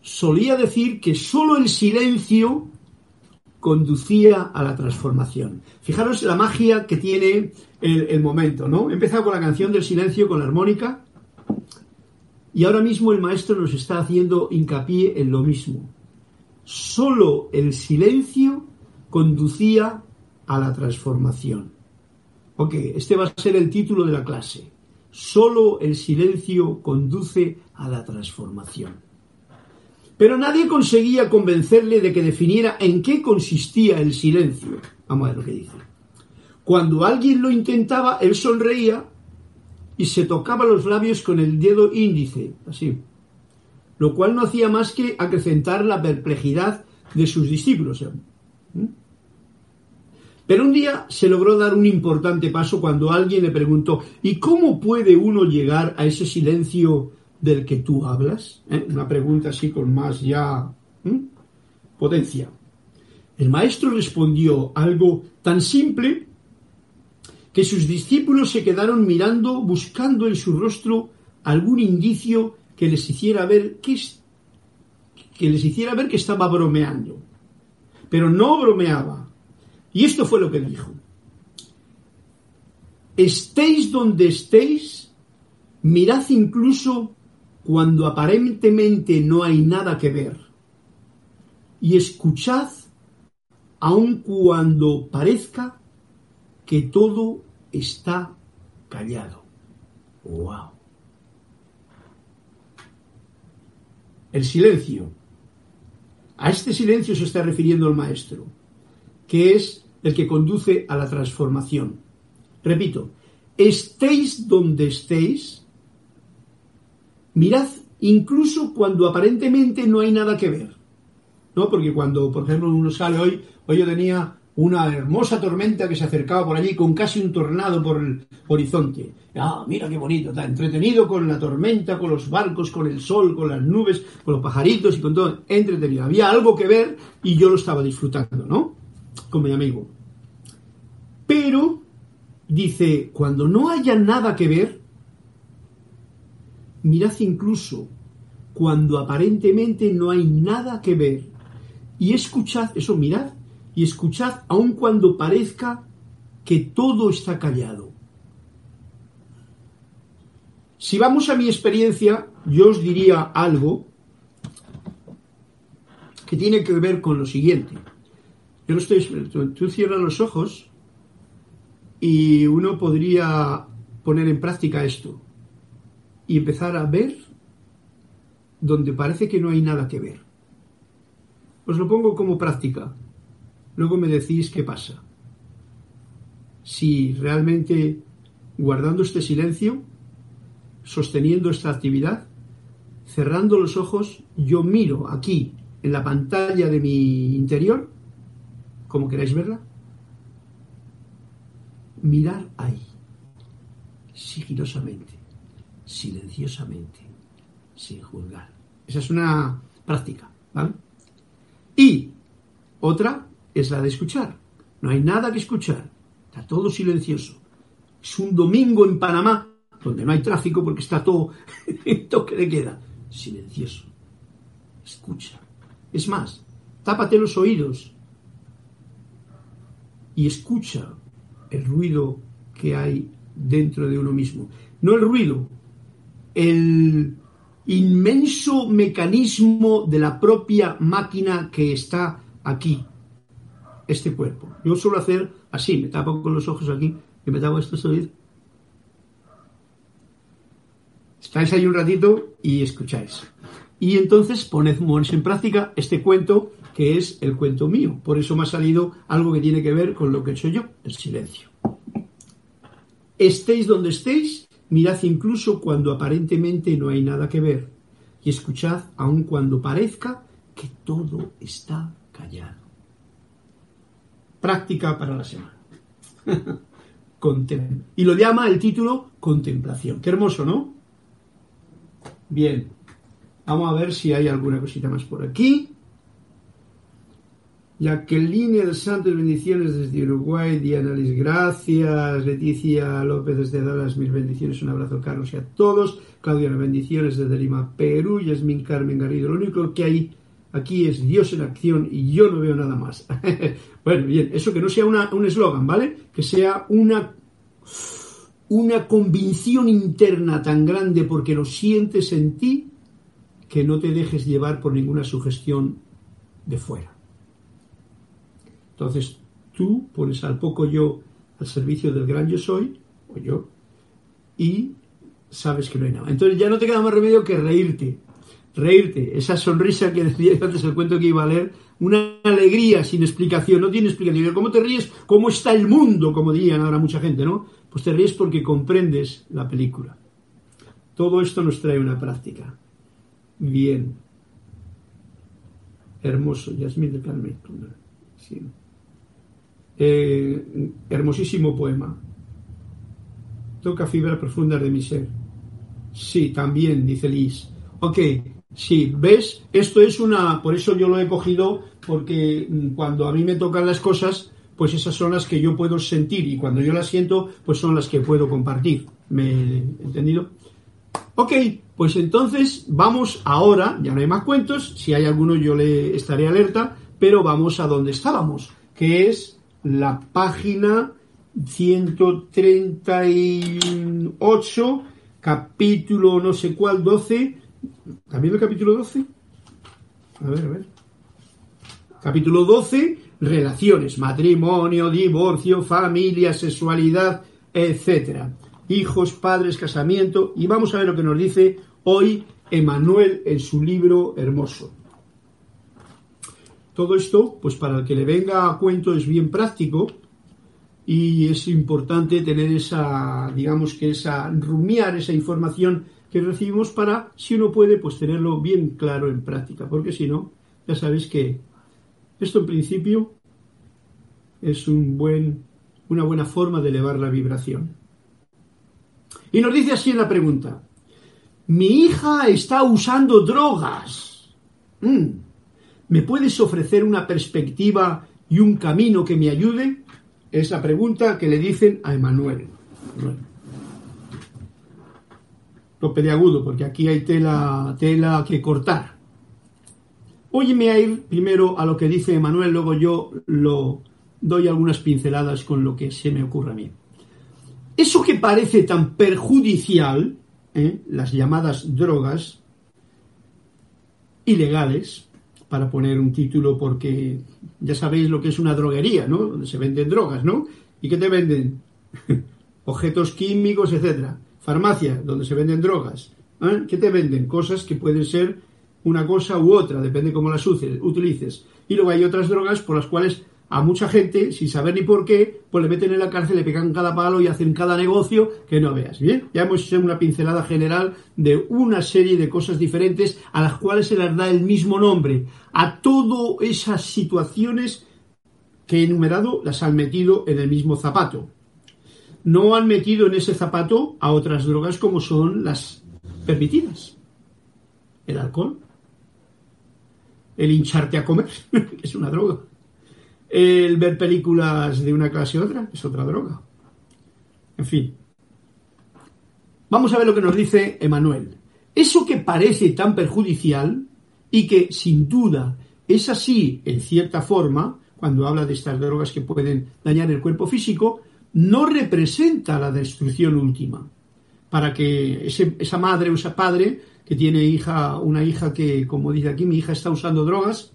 solía decir que sólo el silencio conducía a la transformación. Fijaros la magia que tiene el, momento, ¿no? He empezado con la canción del silencio, con la armónica, y ahora mismo el maestro nos está haciendo hincapié en lo mismo. Solo el silencio conducía a la transformación. Ok, este va a ser el título de la clase. Solo el silencio conduce a la transformación. Pero nadie conseguía convencerle de que definiera en qué consistía el silencio. Vamos a ver lo que dice. Cuando alguien lo intentaba, él sonreía y se tocaba los labios con el dedo índice, así, lo cual no hacía más que acrecentar la perplejidad de sus discípulos. Pero un día se logró dar un importante paso cuando alguien le preguntó, ¿y cómo puede uno llegar a ese silencio del que tú hablas? ¿Eh? Una pregunta así con más ya... potencia. El maestro respondió algo tan simple que sus discípulos se quedaron mirando, buscando en su rostro algún indicio que les hiciera ver que, que les hiciera ver que estaba bromeando. Pero no bromeaba. Y esto fue lo que dijo. Estéis donde estéis, mirad incluso cuando aparentemente no hay nada que ver. Y escuchad aun cuando parezca que todo está callado. ¡Wow! El silencio. A este silencio se está refiriendo el maestro, que es el que conduce a la transformación. Repito, estéis donde estéis, mirad incluso cuando aparentemente no hay nada que ver. ¿No? Porque cuando, por ejemplo, uno sale hoy, hoy yo tenía una hermosa tormenta que se acercaba por allí con casi un tornado por el horizonte. Ah, mira qué bonito, está entretenido con la tormenta, con los barcos, con el sol, con las nubes, con los pajaritos y con todo, entretenido. Había algo que ver y yo lo estaba disfrutando, ¿no? Con mi amigo. Pero, dice, cuando no haya nada que ver, mirad incluso cuando aparentemente no hay nada que ver y escuchad, eso mirad, y escuchad aun cuando parezca que todo está callado. Si vamos a mi experiencia, yo os diría algo que tiene que ver con lo siguiente. Yo estoy, tú cierras los ojos y uno podría poner en práctica esto y empezar a ver donde parece que no hay nada que ver. Os lo pongo como práctica. Luego me decís qué pasa. Si realmente guardando este silencio, sosteniendo esta actividad, cerrando los ojos, yo miro aquí en la pantalla de mi interior, como queráis verla, mirar ahí, sigilosamente, silenciosamente, sin juzgar. Esa es una práctica, ¿vale? Y otra es la de escuchar. No hay nada que escuchar. Está todo silencioso. Es un domingo en Panamá, donde no hay tráfico porque está todo *laughs* toque de queda. Silencioso. Escucha. Es más, tápate los oídos y escucha el ruido que hay dentro de uno mismo. No el ruido, el inmenso mecanismo de la propia máquina que está aquí, este cuerpo. Yo suelo hacer así, me tapo con los ojos aquí y me tapo estos oídos. Estáis ahí un ratito y escucháis. Y entonces poned en práctica este cuento que es el cuento mío. Por eso me ha salido algo que tiene que ver con lo que he hecho yo, el silencio. Estéis donde estéis, mirad incluso cuando aparentemente no hay nada que ver y escuchad aun cuando parezca que todo está callado práctica para la semana. *laughs* y lo llama el título Contemplación. Qué hermoso, ¿no? Bien. Vamos a ver si hay alguna cosita más por aquí. Jacqueline del Santos, bendiciones desde Uruguay. Diana Liz, gracias. Leticia López desde Dallas, mil bendiciones. Un abrazo, Carlos, y a todos. Claudia, bendiciones desde Lima, Perú. Yasmin Carmen Garrido. Lo único que hay Aquí es Dios en acción y yo no veo nada más. *laughs* bueno, bien, eso que no sea un eslogan, ¿vale? Que sea una, una convicción interna tan grande porque lo sientes en ti que no te dejes llevar por ninguna sugestión de fuera. Entonces, tú pones al poco yo al servicio del gran yo soy, o yo, y sabes que no hay nada. Entonces ya no te queda más remedio que reírte reírte, esa sonrisa que *laughs* decía antes el cuento que iba a leer, una alegría sin explicación, no tiene explicación. ¿Cómo te ríes? ¿Cómo está el mundo? Como dirían ahora mucha gente, ¿no? Pues te ríes porque comprendes la película. Todo esto nos trae una práctica. Bien. Hermoso, Yasmín de Carmen. Sí. Eh, hermosísimo poema. Toca fibras profundas de mi ser. Sí, también, dice Liz. Ok, Sí, ¿ves? Esto es una... Por eso yo lo he cogido, porque mm, cuando a mí me tocan las cosas, pues esas son las que yo puedo sentir y cuando yo las siento, pues son las que puedo compartir. ¿Me entendido? Ok, pues entonces vamos ahora, ya no hay más cuentos, si hay alguno yo le estaré alerta, pero vamos a donde estábamos, que es la página 138, capítulo no sé cuál, 12. ¿También el capítulo 12? A ver, a ver. Capítulo 12, relaciones, matrimonio, divorcio, familia, sexualidad, etcétera. Hijos, padres, casamiento. Y vamos a ver lo que nos dice hoy Emanuel en su libro hermoso. Todo esto, pues para el que le venga a cuento es bien práctico, y es importante tener esa, digamos que esa, rumiar esa información que recibimos para, si uno puede, pues tenerlo bien claro en práctica, porque si no, ya sabéis que esto en principio es un buen, una buena forma de elevar la vibración. Y nos dice así en la pregunta, mi hija está usando drogas. Mm. ¿Me puedes ofrecer una perspectiva y un camino que me ayude? Es la pregunta que le dicen a Emanuel. Lo agudo, porque aquí hay tela, tela que cortar. Óyeme a ir primero a lo que dice Emanuel, luego yo lo doy algunas pinceladas con lo que se me ocurre a mí. Eso que parece tan perjudicial, ¿eh? las llamadas drogas ilegales, para poner un título porque ya sabéis lo que es una droguería, ¿no? Donde se venden drogas, ¿no? ¿Y qué te venden? *laughs* Objetos químicos, etcétera. Farmacia, donde se venden drogas. ¿eh? ¿Qué te venden? Cosas que pueden ser una cosa u otra, depende cómo las utilices. Y luego hay otras drogas por las cuales a mucha gente, sin saber ni por qué, pues le meten en la cárcel, le pegan cada palo y hacen cada negocio que no veas. Bien, ya hemos hecho una pincelada general de una serie de cosas diferentes a las cuales se les da el mismo nombre. A todas esas situaciones que he enumerado las han metido en el mismo zapato. No han metido en ese zapato a otras drogas como son las permitidas. El alcohol. El hincharte a comer, *laughs* que es una droga el ver películas de una clase a otra es otra droga. En fin. Vamos a ver lo que nos dice Emanuel. Eso que parece tan perjudicial y que sin duda es así en cierta forma, cuando habla de estas drogas que pueden dañar el cuerpo físico, no representa la destrucción última. Para que esa madre o ese padre que tiene hija, una hija que, como dice aquí, mi hija está usando drogas,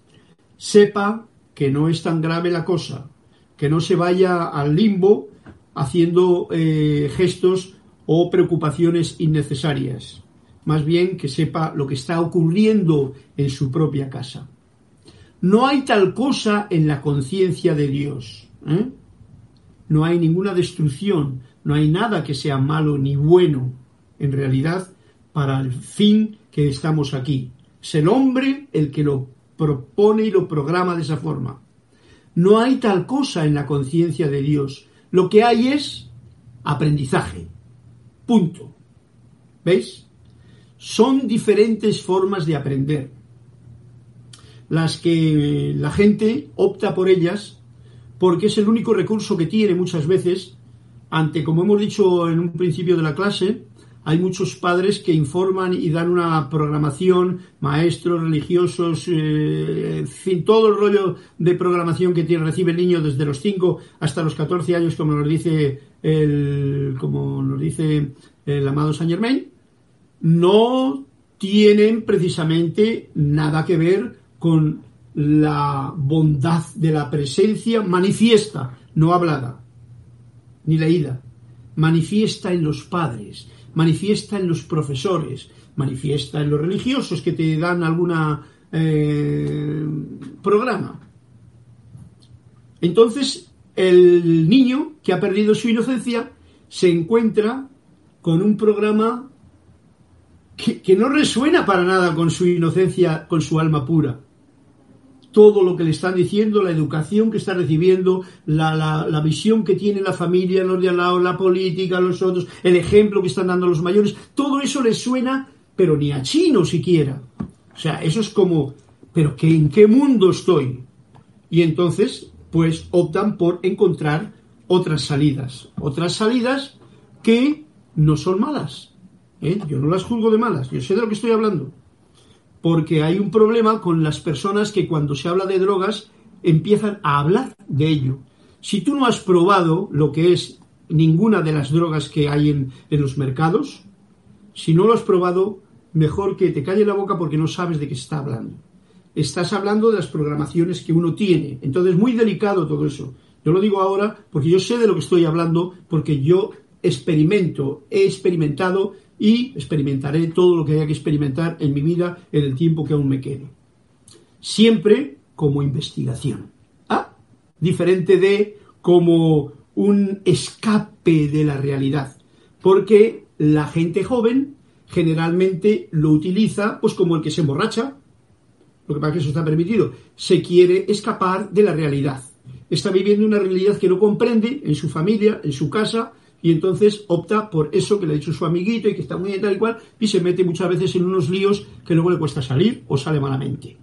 sepa que no es tan grave la cosa, que no se vaya al limbo haciendo eh, gestos o preocupaciones innecesarias. Más bien que sepa lo que está ocurriendo en su propia casa. No hay tal cosa en la conciencia de Dios. ¿eh? No hay ninguna destrucción, no hay nada que sea malo ni bueno, en realidad, para el fin que estamos aquí. Es el hombre el que lo propone y lo programa de esa forma. No hay tal cosa en la conciencia de Dios. Lo que hay es aprendizaje. Punto. ¿Veis? Son diferentes formas de aprender. Las que la gente opta por ellas porque es el único recurso que tiene muchas veces ante, como hemos dicho en un principio de la clase, hay muchos padres que informan y dan una programación, maestros, religiosos, eh, en fin, todo el rollo de programación que recibe el niño desde los 5 hasta los 14 años, como nos dice el, como nos dice el amado Saint Germain, no tienen precisamente nada que ver con la bondad de la presencia manifiesta, no hablada, ni leída, manifiesta en los padres manifiesta en los profesores, manifiesta en los religiosos que te dan alguna eh, programa. Entonces, el niño que ha perdido su inocencia se encuentra con un programa que, que, no resuena para nada con su inocencia, con su alma pura todo lo que le están diciendo, la educación que está recibiendo, la, visión que tiene la familia, los de al lado, la política, los otros, el ejemplo que están dando los mayores, todo eso le suena, pero ni a chino siquiera. O sea, eso es como, pero ¿qué, ¿en qué mundo estoy? Y entonces, pues optan por encontrar otras salidas, otras salidas que no son malas. ¿eh? Yo no las juzgo de malas, yo sé de lo que estoy hablando. Porque hay un problema con las personas que cuando se habla de drogas empiezan a hablar de ello. Si tú no has probado lo que es ninguna de las drogas que hay en, los mercados, si no lo has probado, mejor que te calle la boca porque no sabes de qué está hablando. Estás hablando de las programaciones que uno tiene. Entonces, muy delicado todo eso. Yo lo digo ahora porque yo sé de lo que estoy hablando, porque yo experimento, he experimentado y experimentaré todo lo que haya que experimentar en mi vida en el tiempo que aún me quede. Siempre como investigación. ¿Ah? Diferente de como un escape de la realidad. Porque la gente joven generalmente lo utiliza pues como el que se emborracha, lo que pasa que eso está permitido, se quiere escapar de la realidad. Está viviendo una realidad que no comprende en su familia, en su casa, y entonces opta por eso que le ha dicho su amiguito y que está muy bien tal y cual, y se mete muchas veces en unos líos que luego le cuesta salir o sale malamente.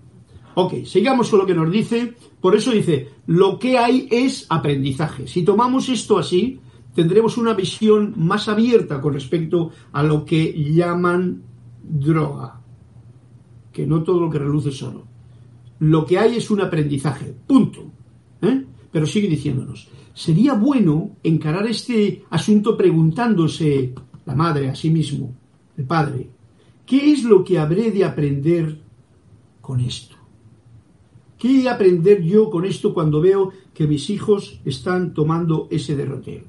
Ok, sigamos con lo que nos dice. Por eso dice, lo que hay es aprendizaje. Si tomamos esto así, tendremos una visión más abierta con respecto a lo que llaman droga. Que no todo lo que reluce es oro. Lo que hay es un aprendizaje. Punto. ¿Eh? Pero sigue diciéndonos, sería bueno encarar este asunto preguntándose la madre a sí mismo, el padre, ¿qué es lo que habré de aprender con esto? ¿Qué aprender yo con esto cuando veo que mis hijos están tomando ese derrotero?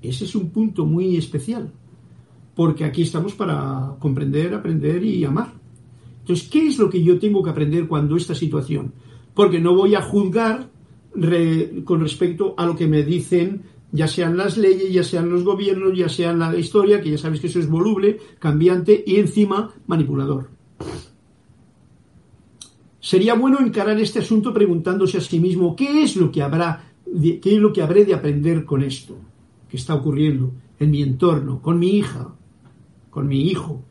Ese es un punto muy especial, porque aquí estamos para comprender, aprender y amar. Entonces, ¿qué es lo que yo tengo que aprender cuando esta situación? Porque no voy a juzgar con respecto a lo que me dicen, ya sean las leyes, ya sean los gobiernos, ya sean la historia, que ya sabéis que eso es voluble, cambiante y encima manipulador. Sería bueno encarar este asunto preguntándose a sí mismo qué es lo que habrá, qué es lo que habré de aprender con esto que está ocurriendo en mi entorno, con mi hija, con mi hijo.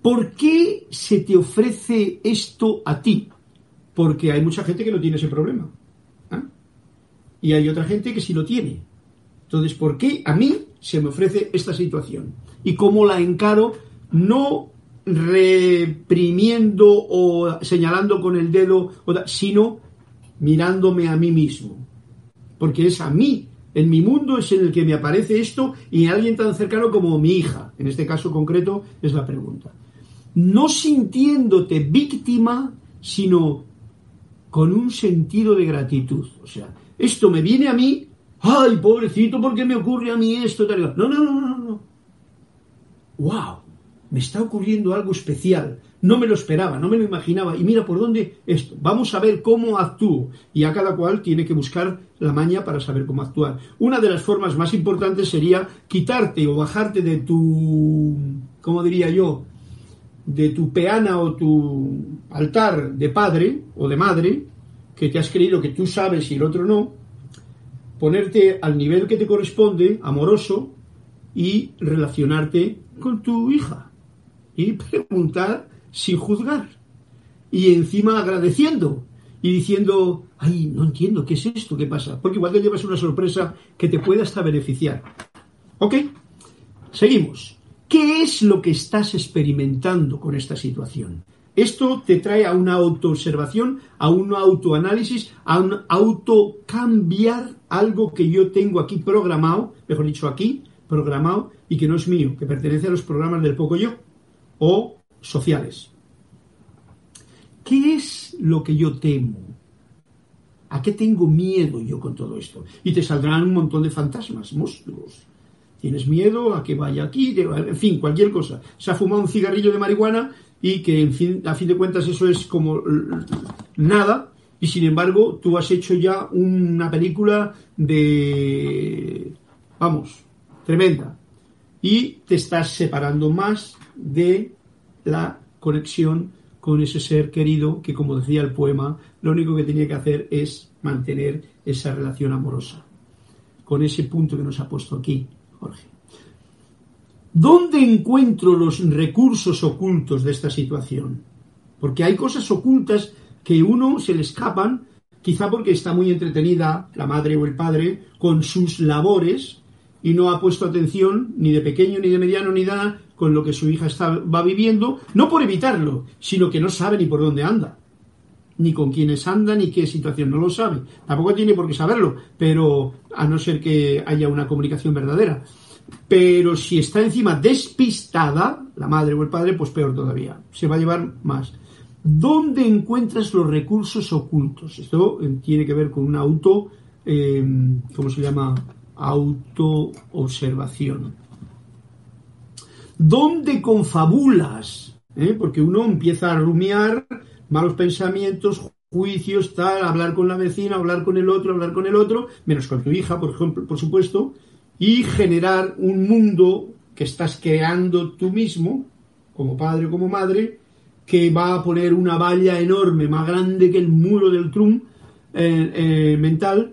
¿Por qué se te ofrece esto a ti? Porque hay mucha gente que no tiene ese problema. ¿ah? Y hay otra gente que sí lo tiene. Entonces, ¿por qué a mí se me ofrece esta situación? ¿Y cómo la encaro? No reprimiendo o señalando con el dedo, sino mirándome a mí mismo. Porque es a mí, en mi mundo es en el que me aparece esto y en alguien tan cercano como mi hija. En este caso concreto es la pregunta. No sintiéndote víctima, sino con un sentido de gratitud. O sea, esto me viene a mí, ay, pobrecito, ¿por qué me ocurre a mí esto? No, no, no, no, no. ¡Wow! Me está ocurriendo algo especial. No me lo esperaba, no me lo imaginaba. Y mira por dónde esto. Vamos a ver cómo actúo. Y a cada cual tiene que buscar la maña para saber cómo actuar. Una de las formas más importantes sería quitarte o bajarte de tu, ¿cómo diría yo? De tu peana o tu altar de padre o de madre, que te has creído que tú sabes y el otro no, ponerte al nivel que te corresponde, amoroso, y relacionarte con tu hija. Y preguntar sin juzgar. Y encima agradeciendo. Y diciendo, ay, no entiendo, ¿qué es esto? ¿Qué pasa? Porque igual te llevas una sorpresa que te puede hasta beneficiar. ¿Ok? Seguimos. ¿Qué es lo que estás experimentando con esta situación? Esto te trae a una autoobservación, a un autoanálisis, a un autocambiar algo que yo tengo aquí programado, mejor dicho aquí, programado y que no es mío, que pertenece a los programas del poco yo o sociales. ¿Qué es lo que yo temo? ¿A qué tengo miedo yo con todo esto? Y te saldrán un montón de fantasmas, monstruos, tienes miedo a que vaya aquí, en fin, cualquier cosa. Se ha fumado un cigarrillo de marihuana y que, en fin, a fin de cuentas, eso es como nada, y sin embargo, tú has hecho ya una película de. vamos, tremenda. Y te estás separando más de la conexión con ese ser querido que, como decía el poema, lo único que tenía que hacer es mantener esa relación amorosa. Con ese punto que nos ha puesto aquí, Jorge. ¿Dónde encuentro los recursos ocultos de esta situación? Porque hay cosas ocultas que uno se le escapan, quizá porque está muy entretenida la madre o el padre con sus labores y no ha puesto atención ni de pequeño, ni de mediano, ni nada con lo que su hija está, va viviendo, no por evitarlo, sino que no sabe ni por dónde anda, ni con quiénes anda, ni qué situación, no lo sabe. Tampoco tiene por qué saberlo, pero a no ser que haya una comunicación verdadera. Pero si está encima despistada, la madre o el padre, pues peor todavía. Se va a llevar más. ¿Dónde encuentras los recursos ocultos? Esto eh, tiene que ver con una auto, eh, ¿cómo se llama? Autoobservación. ¿Dónde confabulas? ¿Eh? Porque uno empieza a rumiar malos pensamientos, juicios, tal, hablar con la vecina, hablar con el otro, hablar con el otro, menos con tu hija, por ejemplo, por supuesto, y generar un mundo que estás creando tú mismo, como padre o como madre, que va a poner una valla enorme, más grande que el muro del Trump eh, eh, mental,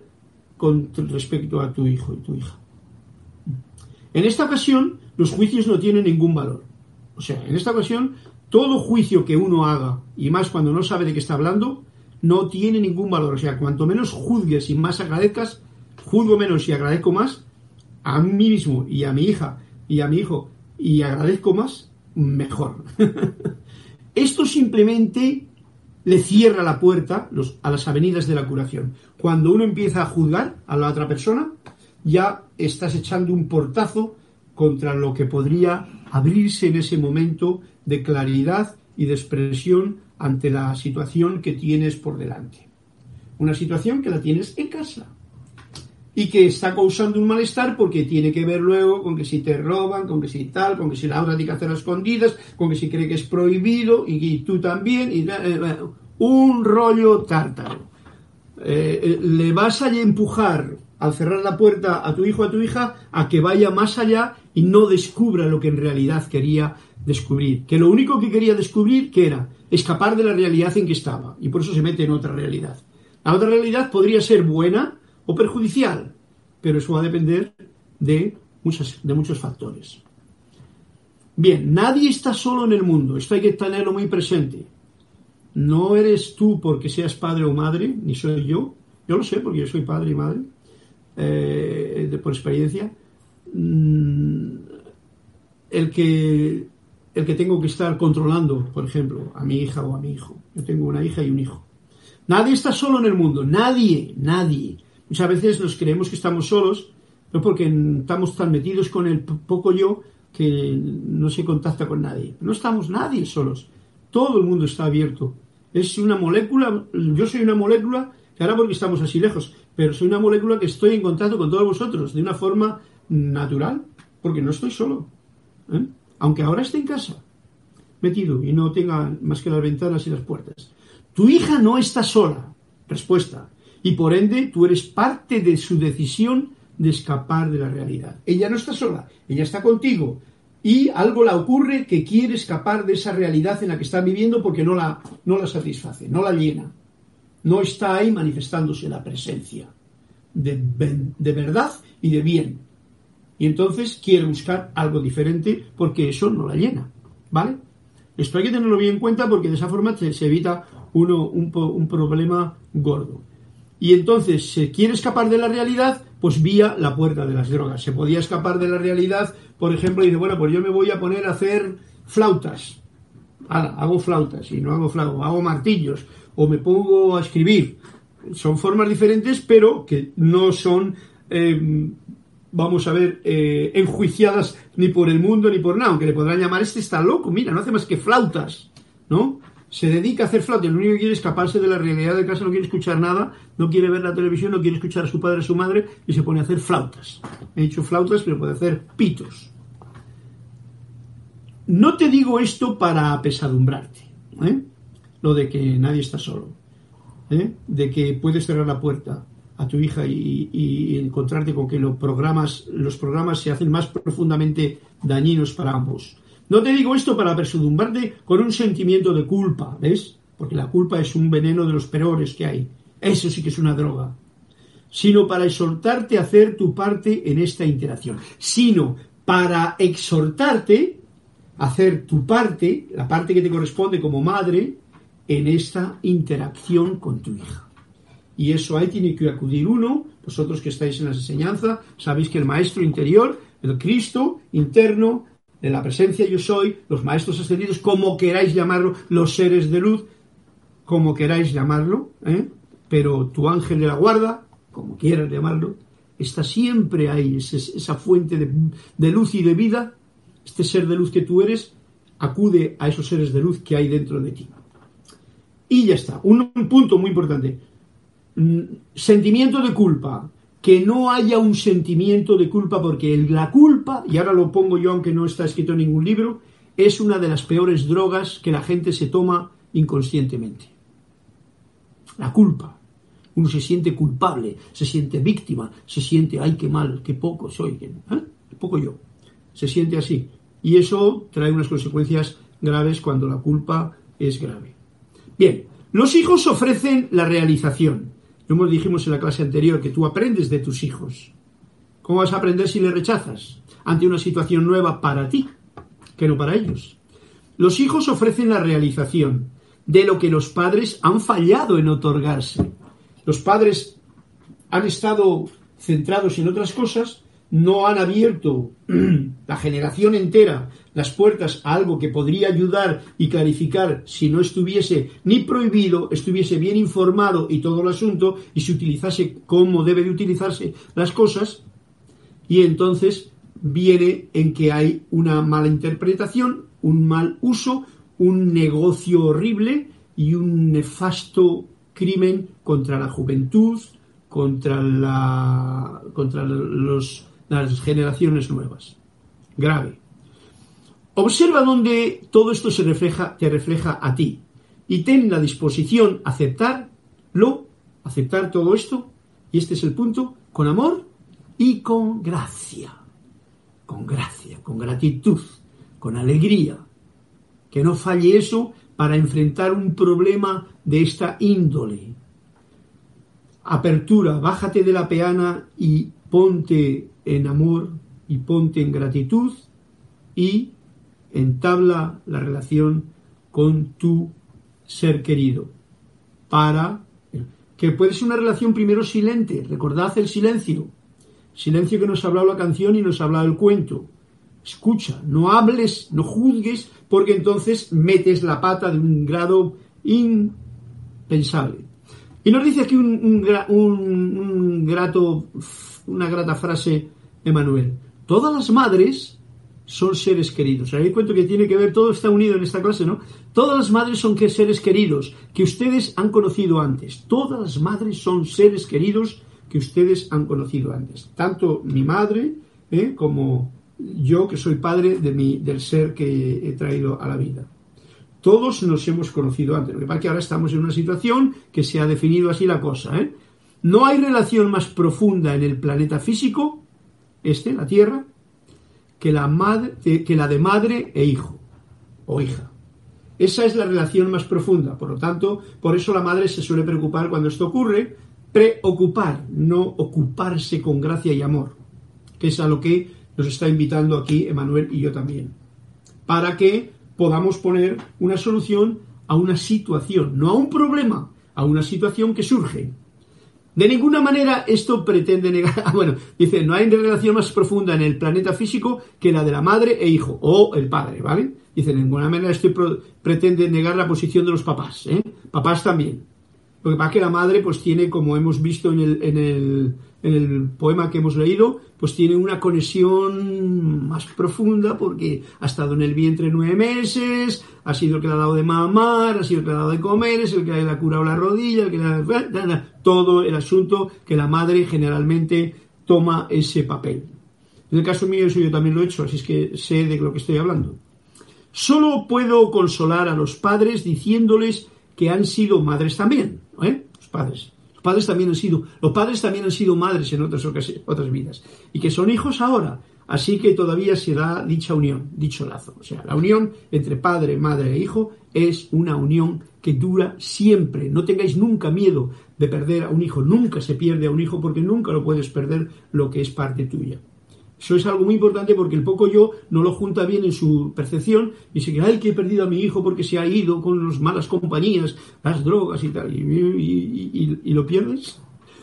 con respecto a tu hijo y tu hija. En esta ocasión, los juicios no tienen ningún valor. O sea, en esta ocasión, todo juicio que uno haga, y más cuando no sabe de qué está hablando, no tiene ningún valor. O sea, cuanto menos juzgues y más agradezcas, juzgo menos y agradezco más, a mí mismo y a mi hija y a mi hijo y agradezco más, mejor. *laughs* Esto simplemente le cierra la puerta a las avenidas de la curación. Cuando uno empieza a juzgar a la otra persona, ya estás echando un portazo contra lo que podría abrirse en ese momento de claridad y de expresión ante la situación que tienes por delante. Una situación que la tienes en casa y que está causando un malestar porque tiene que ver luego con que si te roban, con que si tal, con que si la otra tiene que hacer escondidas, con que si cree que es prohibido y, tú también, y, eh, un rollo tártaro. Eh, le vas a empujar al cerrar la puerta a tu hijo o a tu hija a que vaya más allá y no descubra lo que en realidad quería descubrir. Que lo único que quería descubrir que era escapar de la realidad en que estaba y por eso se mete en otra realidad. La otra realidad podría ser buena, o perjudicial, pero eso va a depender de, de muchos factores. Bien, nadie está solo en el mundo, esto hay que tenerlo muy presente. No eres tú porque seas padre o madre, ni soy yo, yo lo sé porque yo soy padre y madre, eh, por experiencia, mm, el que, el que tengo que estar controlando, por ejemplo, a mi hija o a mi hijo. Yo tengo una hija y un hijo. Nadie está solo en el mundo, nadie, nadie. Muchas veces nos creemos que estamos solos, no porque estamos tan metidos con el poco yo que no se contacta con nadie. No estamos nadie solos. Todo el mundo está abierto. Es una molécula, yo soy una molécula, que ahora porque estamos así lejos, pero soy una molécula que estoy en contacto con todos vosotros de una forma natural, porque no estoy solo. ¿eh? Aunque ahora esté en casa, metido y no tenga más que las ventanas y las puertas. Tu hija no está sola. Respuesta y por ende tú eres parte de su decisión de escapar de la realidad. Ella no está sola, ella está contigo y algo la ocurre que quiere escapar de esa realidad en la que está viviendo porque no la, no la satisface, no la llena. No está ahí manifestándose la presencia de, de verdad y de bien. Y entonces quiere buscar algo diferente porque eso no la llena. ¿Vale? Esto hay que tenerlo bien en cuenta porque de esa forma se evita uno un, un problema gordo y entonces se quiere escapar de la realidad, pues vía la puerta de las drogas. Se podía escapar de la realidad, por ejemplo, y dice, bueno, pues yo me voy a poner a hacer flautas. hago flautas y no hago flautas, hago martillos o me pongo a escribir. Son formas diferentes, pero que no son, em, vamos a ver, eh, enjuiciadas ni por el mundo ni por nada, aunque le podrán llamar, este está loco, mira, no hace más que flautas, ¿no? se dedica a hacer flautas, lo único que quiere es escaparse de la realidad de casa, no quiere escuchar nada, no quiere ver la televisión, no quiere escuchar a su padre, a su madre, y se pone a hacer flautas. He dicho flautas, pero puede hacer pitos. No te digo esto para apesadumbrarte, ¿eh? Lo de que nadie está solo, ¿eh? de que puedes cerrar la puerta a tu hija y, encontrarte con que los programas, los programas se hacen más profundamente dañinos para ambos no te digo esto para presudumbrarte con un sentimiento de culpa, ¿ves? Porque la culpa es un veneno de los peores que hay. Eso sí que es una droga. Sino para exhortarte a hacer tu parte en esta interacción. Sino para exhortarte a hacer tu parte, la parte que te corresponde como madre, en esta interacción con tu hija. Y eso ahí tiene que acudir uno, vosotros que estáis en la enseñanza, sabéis que el maestro interior, el Cristo interno, de la presencia yo soy, los maestros ascendidos, como queráis llamarlo, los seres de luz, como queráis llamarlo, ¿eh? pero tu ángel de la guarda, como quieras llamarlo, está siempre ahí, esa fuente de, luz y de vida, este ser de luz que tú eres, acude a esos seres de luz que hay dentro de ti. Y ya está, un, punto muy importante. Mm, sentimiento de culpa. Que no haya un sentimiento de culpa, porque la culpa, y ahora lo pongo yo aunque no está escrito en ningún libro, es una de las peores drogas que la gente se toma inconscientemente. La culpa. Uno se siente culpable, se siente víctima, se siente, ay, qué mal, qué poco soy, qué, ¿eh? poco yo. Se siente así. Y eso trae unas consecuencias graves cuando la culpa es grave. Bien, los hijos ofrecen la realización. Como dijimos en la clase anterior que tú aprendes de tus hijos. ¿Cómo vas a aprender si le rechazas? Ante una situación nueva para ti, que no para ellos. Los hijos ofrecen la realización de lo que los padres han fallado en otorgarse. Los padres han estado centrados en otras cosas no han abierto *clears throat* la generación entera las puertas a algo que podría ayudar y clarificar si no estuviese ni prohibido, estuviese bien informado y todo el asunto y se utilizase como debe de utilizarse las cosas y entonces viene en que hay una mala interpretación, un mal uso, un negocio horrible y un nefasto crimen contra la juventud, contra la contra los las generaciones nuevas. Grave. Observa donde todo esto se refleja, te refleja a ti y ten la disposición a aceptarlo, aceptar todo esto, y este es el punto, con amor y con gracia. Con gracia, con gratitud, con alegría. Que no falle eso para enfrentar un problema de esta índole. Apertura, bájate de la peana y ponte en amor y ponte en gratitud y entabla la relación con tu ser querido para que puede ser una relación primero silente, recordad el silencio, silencio que nos ha hablado la canción y nos ha hablado el cuento. Escucha, no hables, no juzgues, porque entonces metes la pata de un grado impensable. Y nos dice aquí un, un grato una grata frase, Emanuel. Todas las madres son seres queridos. Ahí cuento que tiene que ver, todo está unido en esta clase, ¿no? Todas las madres son seres queridos que ustedes han conocido antes. Todas las madres son seres queridos que ustedes han conocido antes. Tanto mi madre ¿eh? como yo, que soy padre de mi, del ser que he traído a la vida. Todos nos hemos conocido antes. Lo que pasa es que ahora estamos en una situación que se ha definido así la cosa. ¿eh? No hay relación más profunda en el planeta físico, este, la Tierra, que la, madre, que la de madre e hijo o hija. Esa es la relación más profunda. Por lo tanto, por eso la madre se suele preocupar cuando esto ocurre, preocupar, no ocuparse con gracia y amor, que es a lo que nos está invitando aquí Emanuel y yo también, para que podamos poner una solución a una situación, no a un problema, a una situación que surge. De ninguna manera esto pretende negar. *laughs* Ah, bueno, dice, no hay relación más profunda en el planeta físico que la de la madre e hijo, o el padre, ¿vale? Dice, de ninguna manera esto pretende negar la posición de los papás, ¿eh? Papás también. Lo que pasa es que la madre, pues tiene, como hemos visto en el, en el, el poema que hemos leído, pues tiene una conexión más profunda porque ha estado en el vientre nueve meses, ha sido el que le ha dado de mamar, ha sido el que le ha dado de comer, es el que le ha curado la rodilla, el que le ha... todo el asunto que la madre generalmente toma ese papel. En el caso mío eso yo también lo he hecho, así es que sé de lo que estoy hablando. Solo puedo consolar a los padres diciéndoles que han sido madres también, ¿eh? Los padres. Padres también han sido, los padres también han sido madres en otras, otras vidas. Y que son hijos ahora. Así que todavía se da dicha unión, dicho lazo. O sea, la unión entre padre, madre e hijo es una unión que dura siempre. No tengáis nunca miedo de perder a un hijo. Nunca se pierde a un hijo porque nunca lo puedes perder lo que es parte tuya. Eso es algo muy importante porque el poco yo no lo junta bien en su percepción y se cree, ay, que he perdido a mi hijo porque se ha ido con las malas compañías, las drogas y tal, y lo pierdes.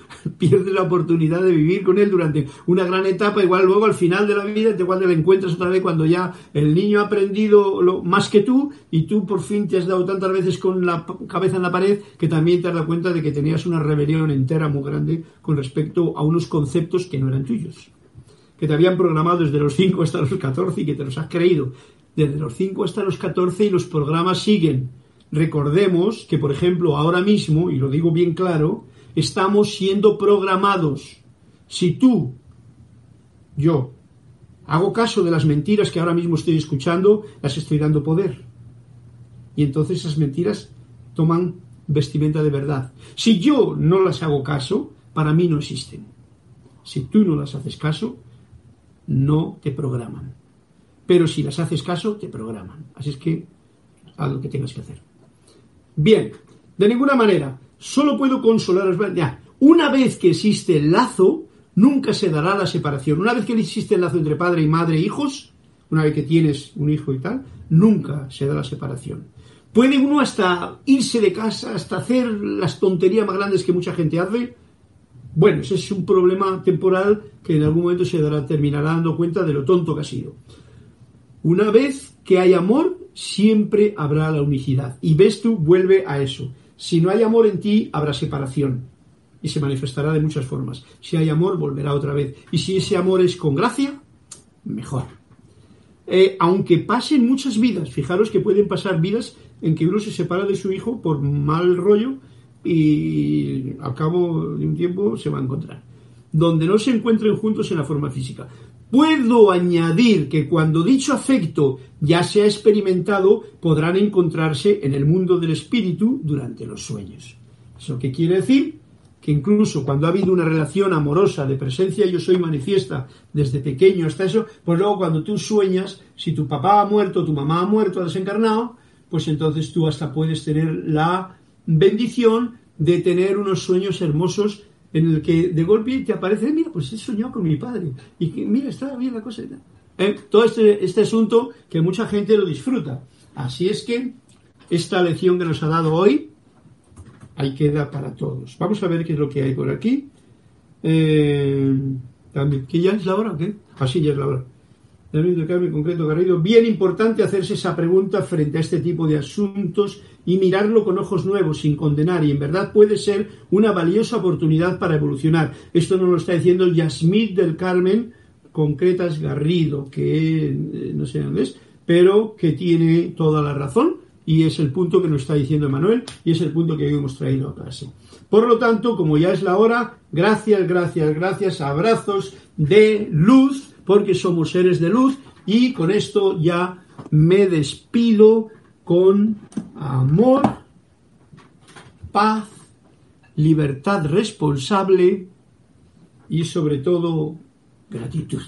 *laughs* Pierdes la oportunidad de vivir con él durante una gran etapa, igual luego al final de la vida te cuando le encuentras otra vez cuando ya el niño ha aprendido lo, más que tú y tú por fin te has dado tantas veces con la cabeza en la pared que también te has dado cuenta de que tenías una rebelión entera muy grande con respecto a unos conceptos que no eran tuyos, que te habían programado desde los 5 hasta los 14 y que te los has creído desde los 5 hasta los 14 y los programas siguen. Recordemos que, por ejemplo, ahora mismo, y lo digo bien claro, estamos siendo programados. Si tú, yo, hago caso de las mentiras que ahora mismo estoy escuchando, las estoy dando poder. Y entonces esas mentiras toman vestimenta de verdad. Si yo no las hago caso, para mí no existen. Si tú no las haces caso, no te programan. Pero si las haces caso, te programan. Así es que haz lo que tengas que hacer. Bien, de ninguna manera Solo puedo consolaros. Ya, una vez que existe el lazo, nunca se dará la separación. Una vez que existe el lazo entre padre y madre e hijos, una vez que tienes un hijo y tal, nunca se da la separación. Puede uno hasta irse de casa, hasta hacer las tonterías más grandes que mucha gente hace. Bueno, ese es un problema temporal que en algún momento se dará, terminará dando cuenta de lo tonto que ha sido. Una vez que hay amor, siempre habrá la unicidad. Y ves tú, vuelve a eso. Si no hay amor en ti, habrá separación y se manifestará de muchas formas. Si hay amor, volverá otra vez. Y si ese amor es con gracia, mejor. Eh, aunque pasen muchas vidas, fijaros que pueden pasar vidas en que uno se separa de su hijo por mal rollo y al cabo de un tiempo se va a encontrar. Donde no se encuentren juntos en la forma física. Puedo añadir que cuando dicho afecto ya se ha experimentado, podrán encontrarse en el mundo del espíritu durante los sueños. ¿Eso qué quiere decir? Que incluso cuando ha habido una relación amorosa de presencia yo soy manifiesta desde pequeño hasta eso, pues luego cuando tú sueñas, si tu papá ha muerto, tu mamá ha muerto, ha desencarnado, pues entonces tú hasta puedes tener la bendición de tener unos sueños hermosos en el que de golpe te aparece, mira, pues he soñado con mi padre, y que, mira, está bien la cosa. ¿Eh? Todo este, este asunto que mucha gente lo disfruta. Así es que esta lección que nos ha dado hoy, ahí queda para todos. Vamos a ver qué es lo que hay por aquí. Eh, también, ¿Que ya es la hora o qué? Así ah, ya es la hora. Concreto Garrido. Bien importante hacerse esa pregunta frente a este tipo de asuntos y mirarlo con ojos nuevos, sin condenar, y en verdad puede ser una valiosa oportunidad para evolucionar. Esto nos lo está diciendo Yasmith del Carmen Concretas Garrido, que eh, no sé dónde es, pero que tiene toda la razón y es el punto que nos está diciendo Manuel y es el punto que hemos traído a clase. Por lo tanto, como ya es la hora, gracias, gracias, gracias, abrazos de luz, porque somos seres de luz y con esto ya me despido con amor, paz, libertad responsable y sobre todo gratitud.